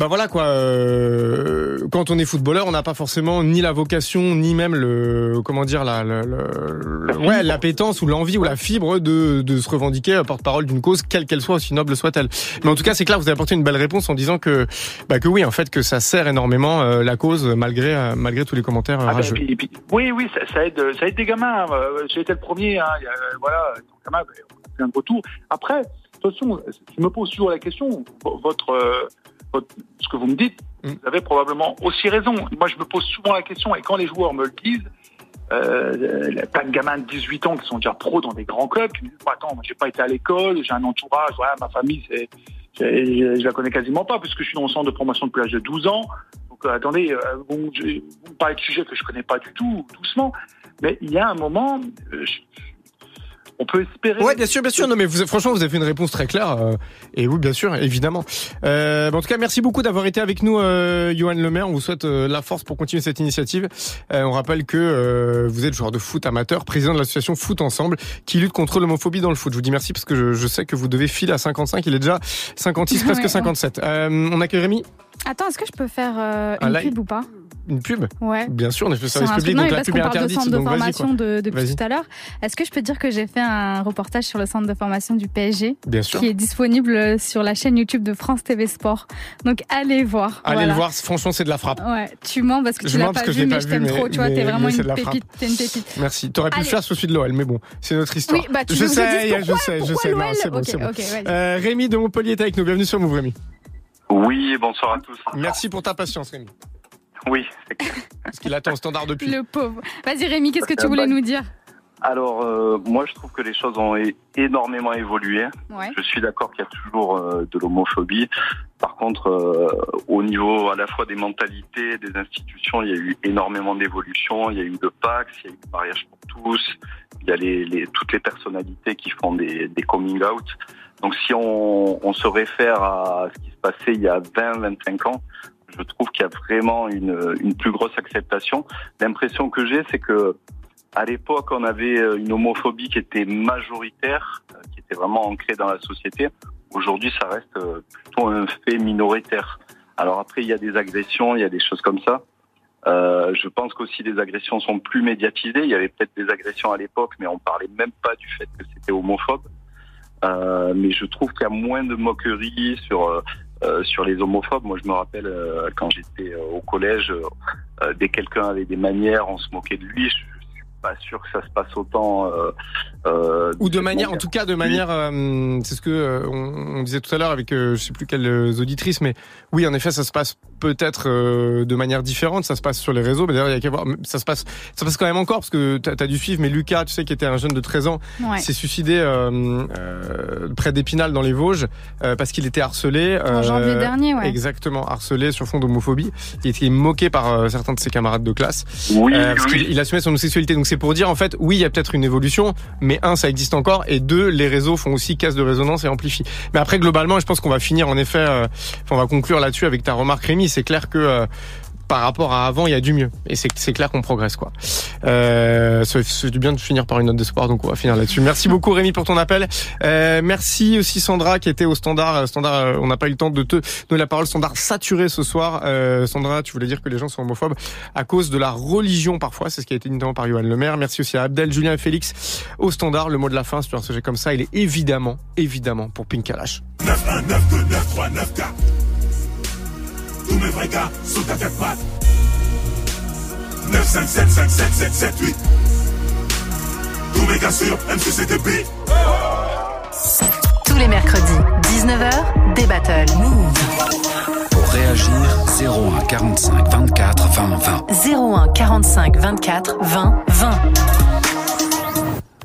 Bah voilà quoi. euh, quand on est footballeur, on n'a pas forcément ni la vocation, ni même le comment dire la, le- le- ouais l'appétence ou l'envie ou la fibre de, de se revendiquer euh, porte-parole d'une cause, quelle qu'elle soit, aussi noble soit-elle. Mais en tout cas, c'est clair, vous avez apporté une belle réponse en disant que bah que oui, en fait, que ça sert énormément euh, la cause malgré euh, malgré tous les commentaires euh, Ah ben, rageux. puis- puis- oui, oui, ça, ça aide, ça aide des gamins. Euh, J'ai été le premier, hein, voilà, gamins, ben, on a fait un retour. Après, de toute façon, je me pose toujours la question, vo- votre, euh, votre- ce que vous me dites, Mm. vous avez probablement aussi raison. Moi, je me pose souvent la question, et quand les joueurs me le disent, euh, il y a plein de gamins de 18 ans qui sont déjà pros dans des grands clubs, qui me disent, Bah, attends, moi, j'ai pas été à l'école, j'ai un entourage, voilà, ma famille, c'est, je, je la connais quasiment pas, puisque je suis dans le centre de formation depuis l'âge de 12 ans. Donc, euh, attendez, euh, vous, je- vous me parlez de sujets que je connais pas du tout, doucement. Mais il y a un moment, euh, je- on peut espérer. Ouais, bien sûr, bien sûr. Non, mais vous, franchement, vous avez fait une réponse très claire. euh, et oui, bien sûr, évidemment. Euh, en tout cas, merci beaucoup d'avoir été avec nous, euh, Johan Lemaire. On vous souhaite euh, la force pour continuer cette initiative. Euh, on rappelle que euh, vous êtes joueur de foot amateur, président de l'association Foot Ensemble, qui lutte contre l'homophobie dans le foot. Je vous dis merci parce que je, je sais que vous devez filer à 55. Il est déjà 56, presque Ouais, 57. Euh, on accueille Rémi Attends, est-ce que je peux faire euh, Un une pub ou pas? Une pub Ouais. Bien sûr, on est fait Sur service un public, truc- non, donc mais la parce pub qu'on est parle de interdite. centre de donc formation de, depuis tout à l'heure. Est-ce que je peux dire que j'ai fait un reportage sur le centre de formation du PSG Bien sûr. qui est disponible sur la chaîne YouTube de France TV Sport. Donc allez voir. Allez voilà. le voir, franchement, c'est de la frappe. Ouais, tu mens parce que Je tu l'as mens pas parce que je vu, l'ai mais pas je vu, t'aime trop. Tu vois, t'es vraiment une la pépite. T'es une pépite. Merci. T'aurais pu le faire celui de l'OL, mais bon, c'est notre histoire. Oui, bah, tu je sais, je sais, je sais. C'est bon, c'est bon. Euh, Rémi de Montpellier est avec nous. Bienvenue sur Move, Rémi. Oui, bonsoir à tous. Merci pour ta patience, Rémi. Oui. Parce qu'il attend au standard depuis. Le pauvre. Vas-y Rémi, qu'est-ce que tu Euh, voulais bah, nous dire? Alors, euh, moi, je trouve que les choses ont énormément évolué. Ouais. Je suis d'accord qu'il y a toujours euh, de l'homophobie. Par contre, euh, au niveau à la fois des mentalités, des institutions, il y a eu énormément d'évolution. Il y a eu le Pax, il y a eu le mariage pour tous. Il y a les, les- toutes les personnalités qui font des, des coming out. Donc, si on, on se réfère à ce qui se passait il y a 20, 25 ans, je trouve qu'il y a vraiment une, une plus grosse acceptation. L'impression que j'ai, c'est que à l'époque, on avait euh, une homophobie qui était majoritaire, euh, qui était vraiment ancrée dans la société. Aujourd'hui, ça reste euh, plutôt un fait minoritaire. Alors après, il y a des agressions, il y a des choses comme ça. Je pense qu'aussi les agressions sont plus médiatisées. Il y avait peut-être des agressions à l'époque, mais on parlait même pas du fait que c'était homophobe. Mais je trouve qu'il y a moins de moqueries sur euh, sur les homophobes. Moi, je me rappelle euh, quand j'étais euh, au collège, euh, dès que quelqu'un avait des manières, on se moquait de lui. Je, je suis pas sûr que ça se passe autant. euh, euh, Ou de manière, en tout cas de manière, euh, c'est ce que euh, on, on disait tout à l'heure avec euh, je sais plus quelles euh, auditrices, mais oui, en effet, ça se passe peut-être euh, de manière différente. Ça se passe sur les réseaux, mais d'ailleurs, il y a qu'à voir. Ça se passe, ça se passe quand même encore parce que t'as as dû suivre. Mais Lucas, tu sais, qui était un jeune de 13 ans, Ouais. s'est suicidé euh, euh, près d'Épinal dans les Vosges euh, parce qu'il était harcelé. En euh, janvier dernier, ouais. Exactement, harcelé sur fond d'homophobie. Il était moqué par euh, certains de ses camarades de classe. Oui, Euh, parce oui. qu'il il assumait son homosexualité. Donc c'est pour dire en fait, oui, il y a peut-être une évolution, mais un, ça existe encore, et deux, les réseaux font aussi casse de résonance et amplifient. Mais après, globalement, je pense qu'on va finir en effet, euh, on va conclure là-dessus avec ta remarque, Rémi. C'est clair que euh, par rapport à avant, il y a du mieux, et c'est c'est clair qu'on progresse quoi. Euh, du bien de finir par une note d'espoir, donc on va finir là-dessus. Merci beaucoup Rémi pour ton appel. Euh, merci aussi Sandra qui était au standard. Euh, Standard, on n'a pas eu le temps de te donner la parole. Standard saturé ce soir. Euh, Sandra, tu voulais dire que les gens sont homophobes à cause de la religion parfois. C'est ce qui a été dit notamment par Johan Lemaire. Merci aussi à Abdel, Julien et Félix au standard. Le mot de la fin sur un sujet comme ça, il est évidemment, évidemment pour Pink Kalash. 9 1 9 2 9 3 9 4 Tous mes vrais gars sont à quatre pattes 9 5 7 5 7 7 7 8 Tous mes gars sûrs, MCCTB Tous les mercredis, 19h, des battles. Pour réagir, 01 45 24 20 20. 01 45 24 20 20.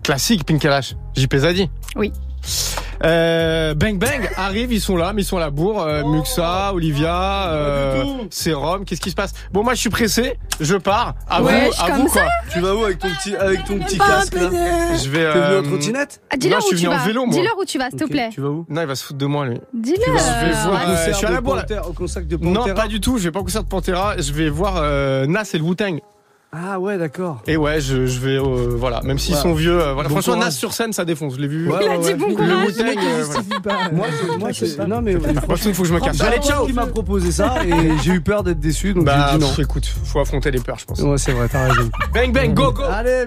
Classique Pink Kalash. JP Zadi. Oui. Euh, bang Bang arrive, ils sont là, mais ils sont à la bourre. Euh, Muxa, Olivia, euh, Sérum, qu'est-ce qui se passe? Bon, moi je suis pressé, je pars. À Ouais, vous, je à comme vous quoi. ça Tu vas où avec ton petit, avec ton petit casque là. Je vais. T'es venu en euh, trottinette? Ah, Dis-leur Non, où tu vas. Dis-leur où tu vas, s'il te plaît. Tu vas où? Non, il va se foutre de moi lui. Dis-le. Je vais voir. Euh, je suis à la bourre. Au concert de Non, Pantera? pas du tout. Je vais pas au concert de Pantera. Je vais voir euh, Nas et le Wu-Tang. Ah ouais, d'accord. Et ouais, je, je vais, euh, voilà, même s'ils Ouais. sont vieux, euh, voilà. Bon Franchement. Nas sur scène, ça défonce. Je l'ai vu. Ouais, Il a ouais, dit bon courage. Le mec, il euh, justifie voilà. Moi, je- moi, je- non, mais Franchement, il faut que je me cache. Allez, Allez, ciao. Qui m'a proposé ça et j'ai eu peur d'être déçu, donc Bah, j'ai dit non. écoute, faut affronter les peurs, je pense. Ouais, c'est vrai, t'as raison. Bang bang, go go. Allez.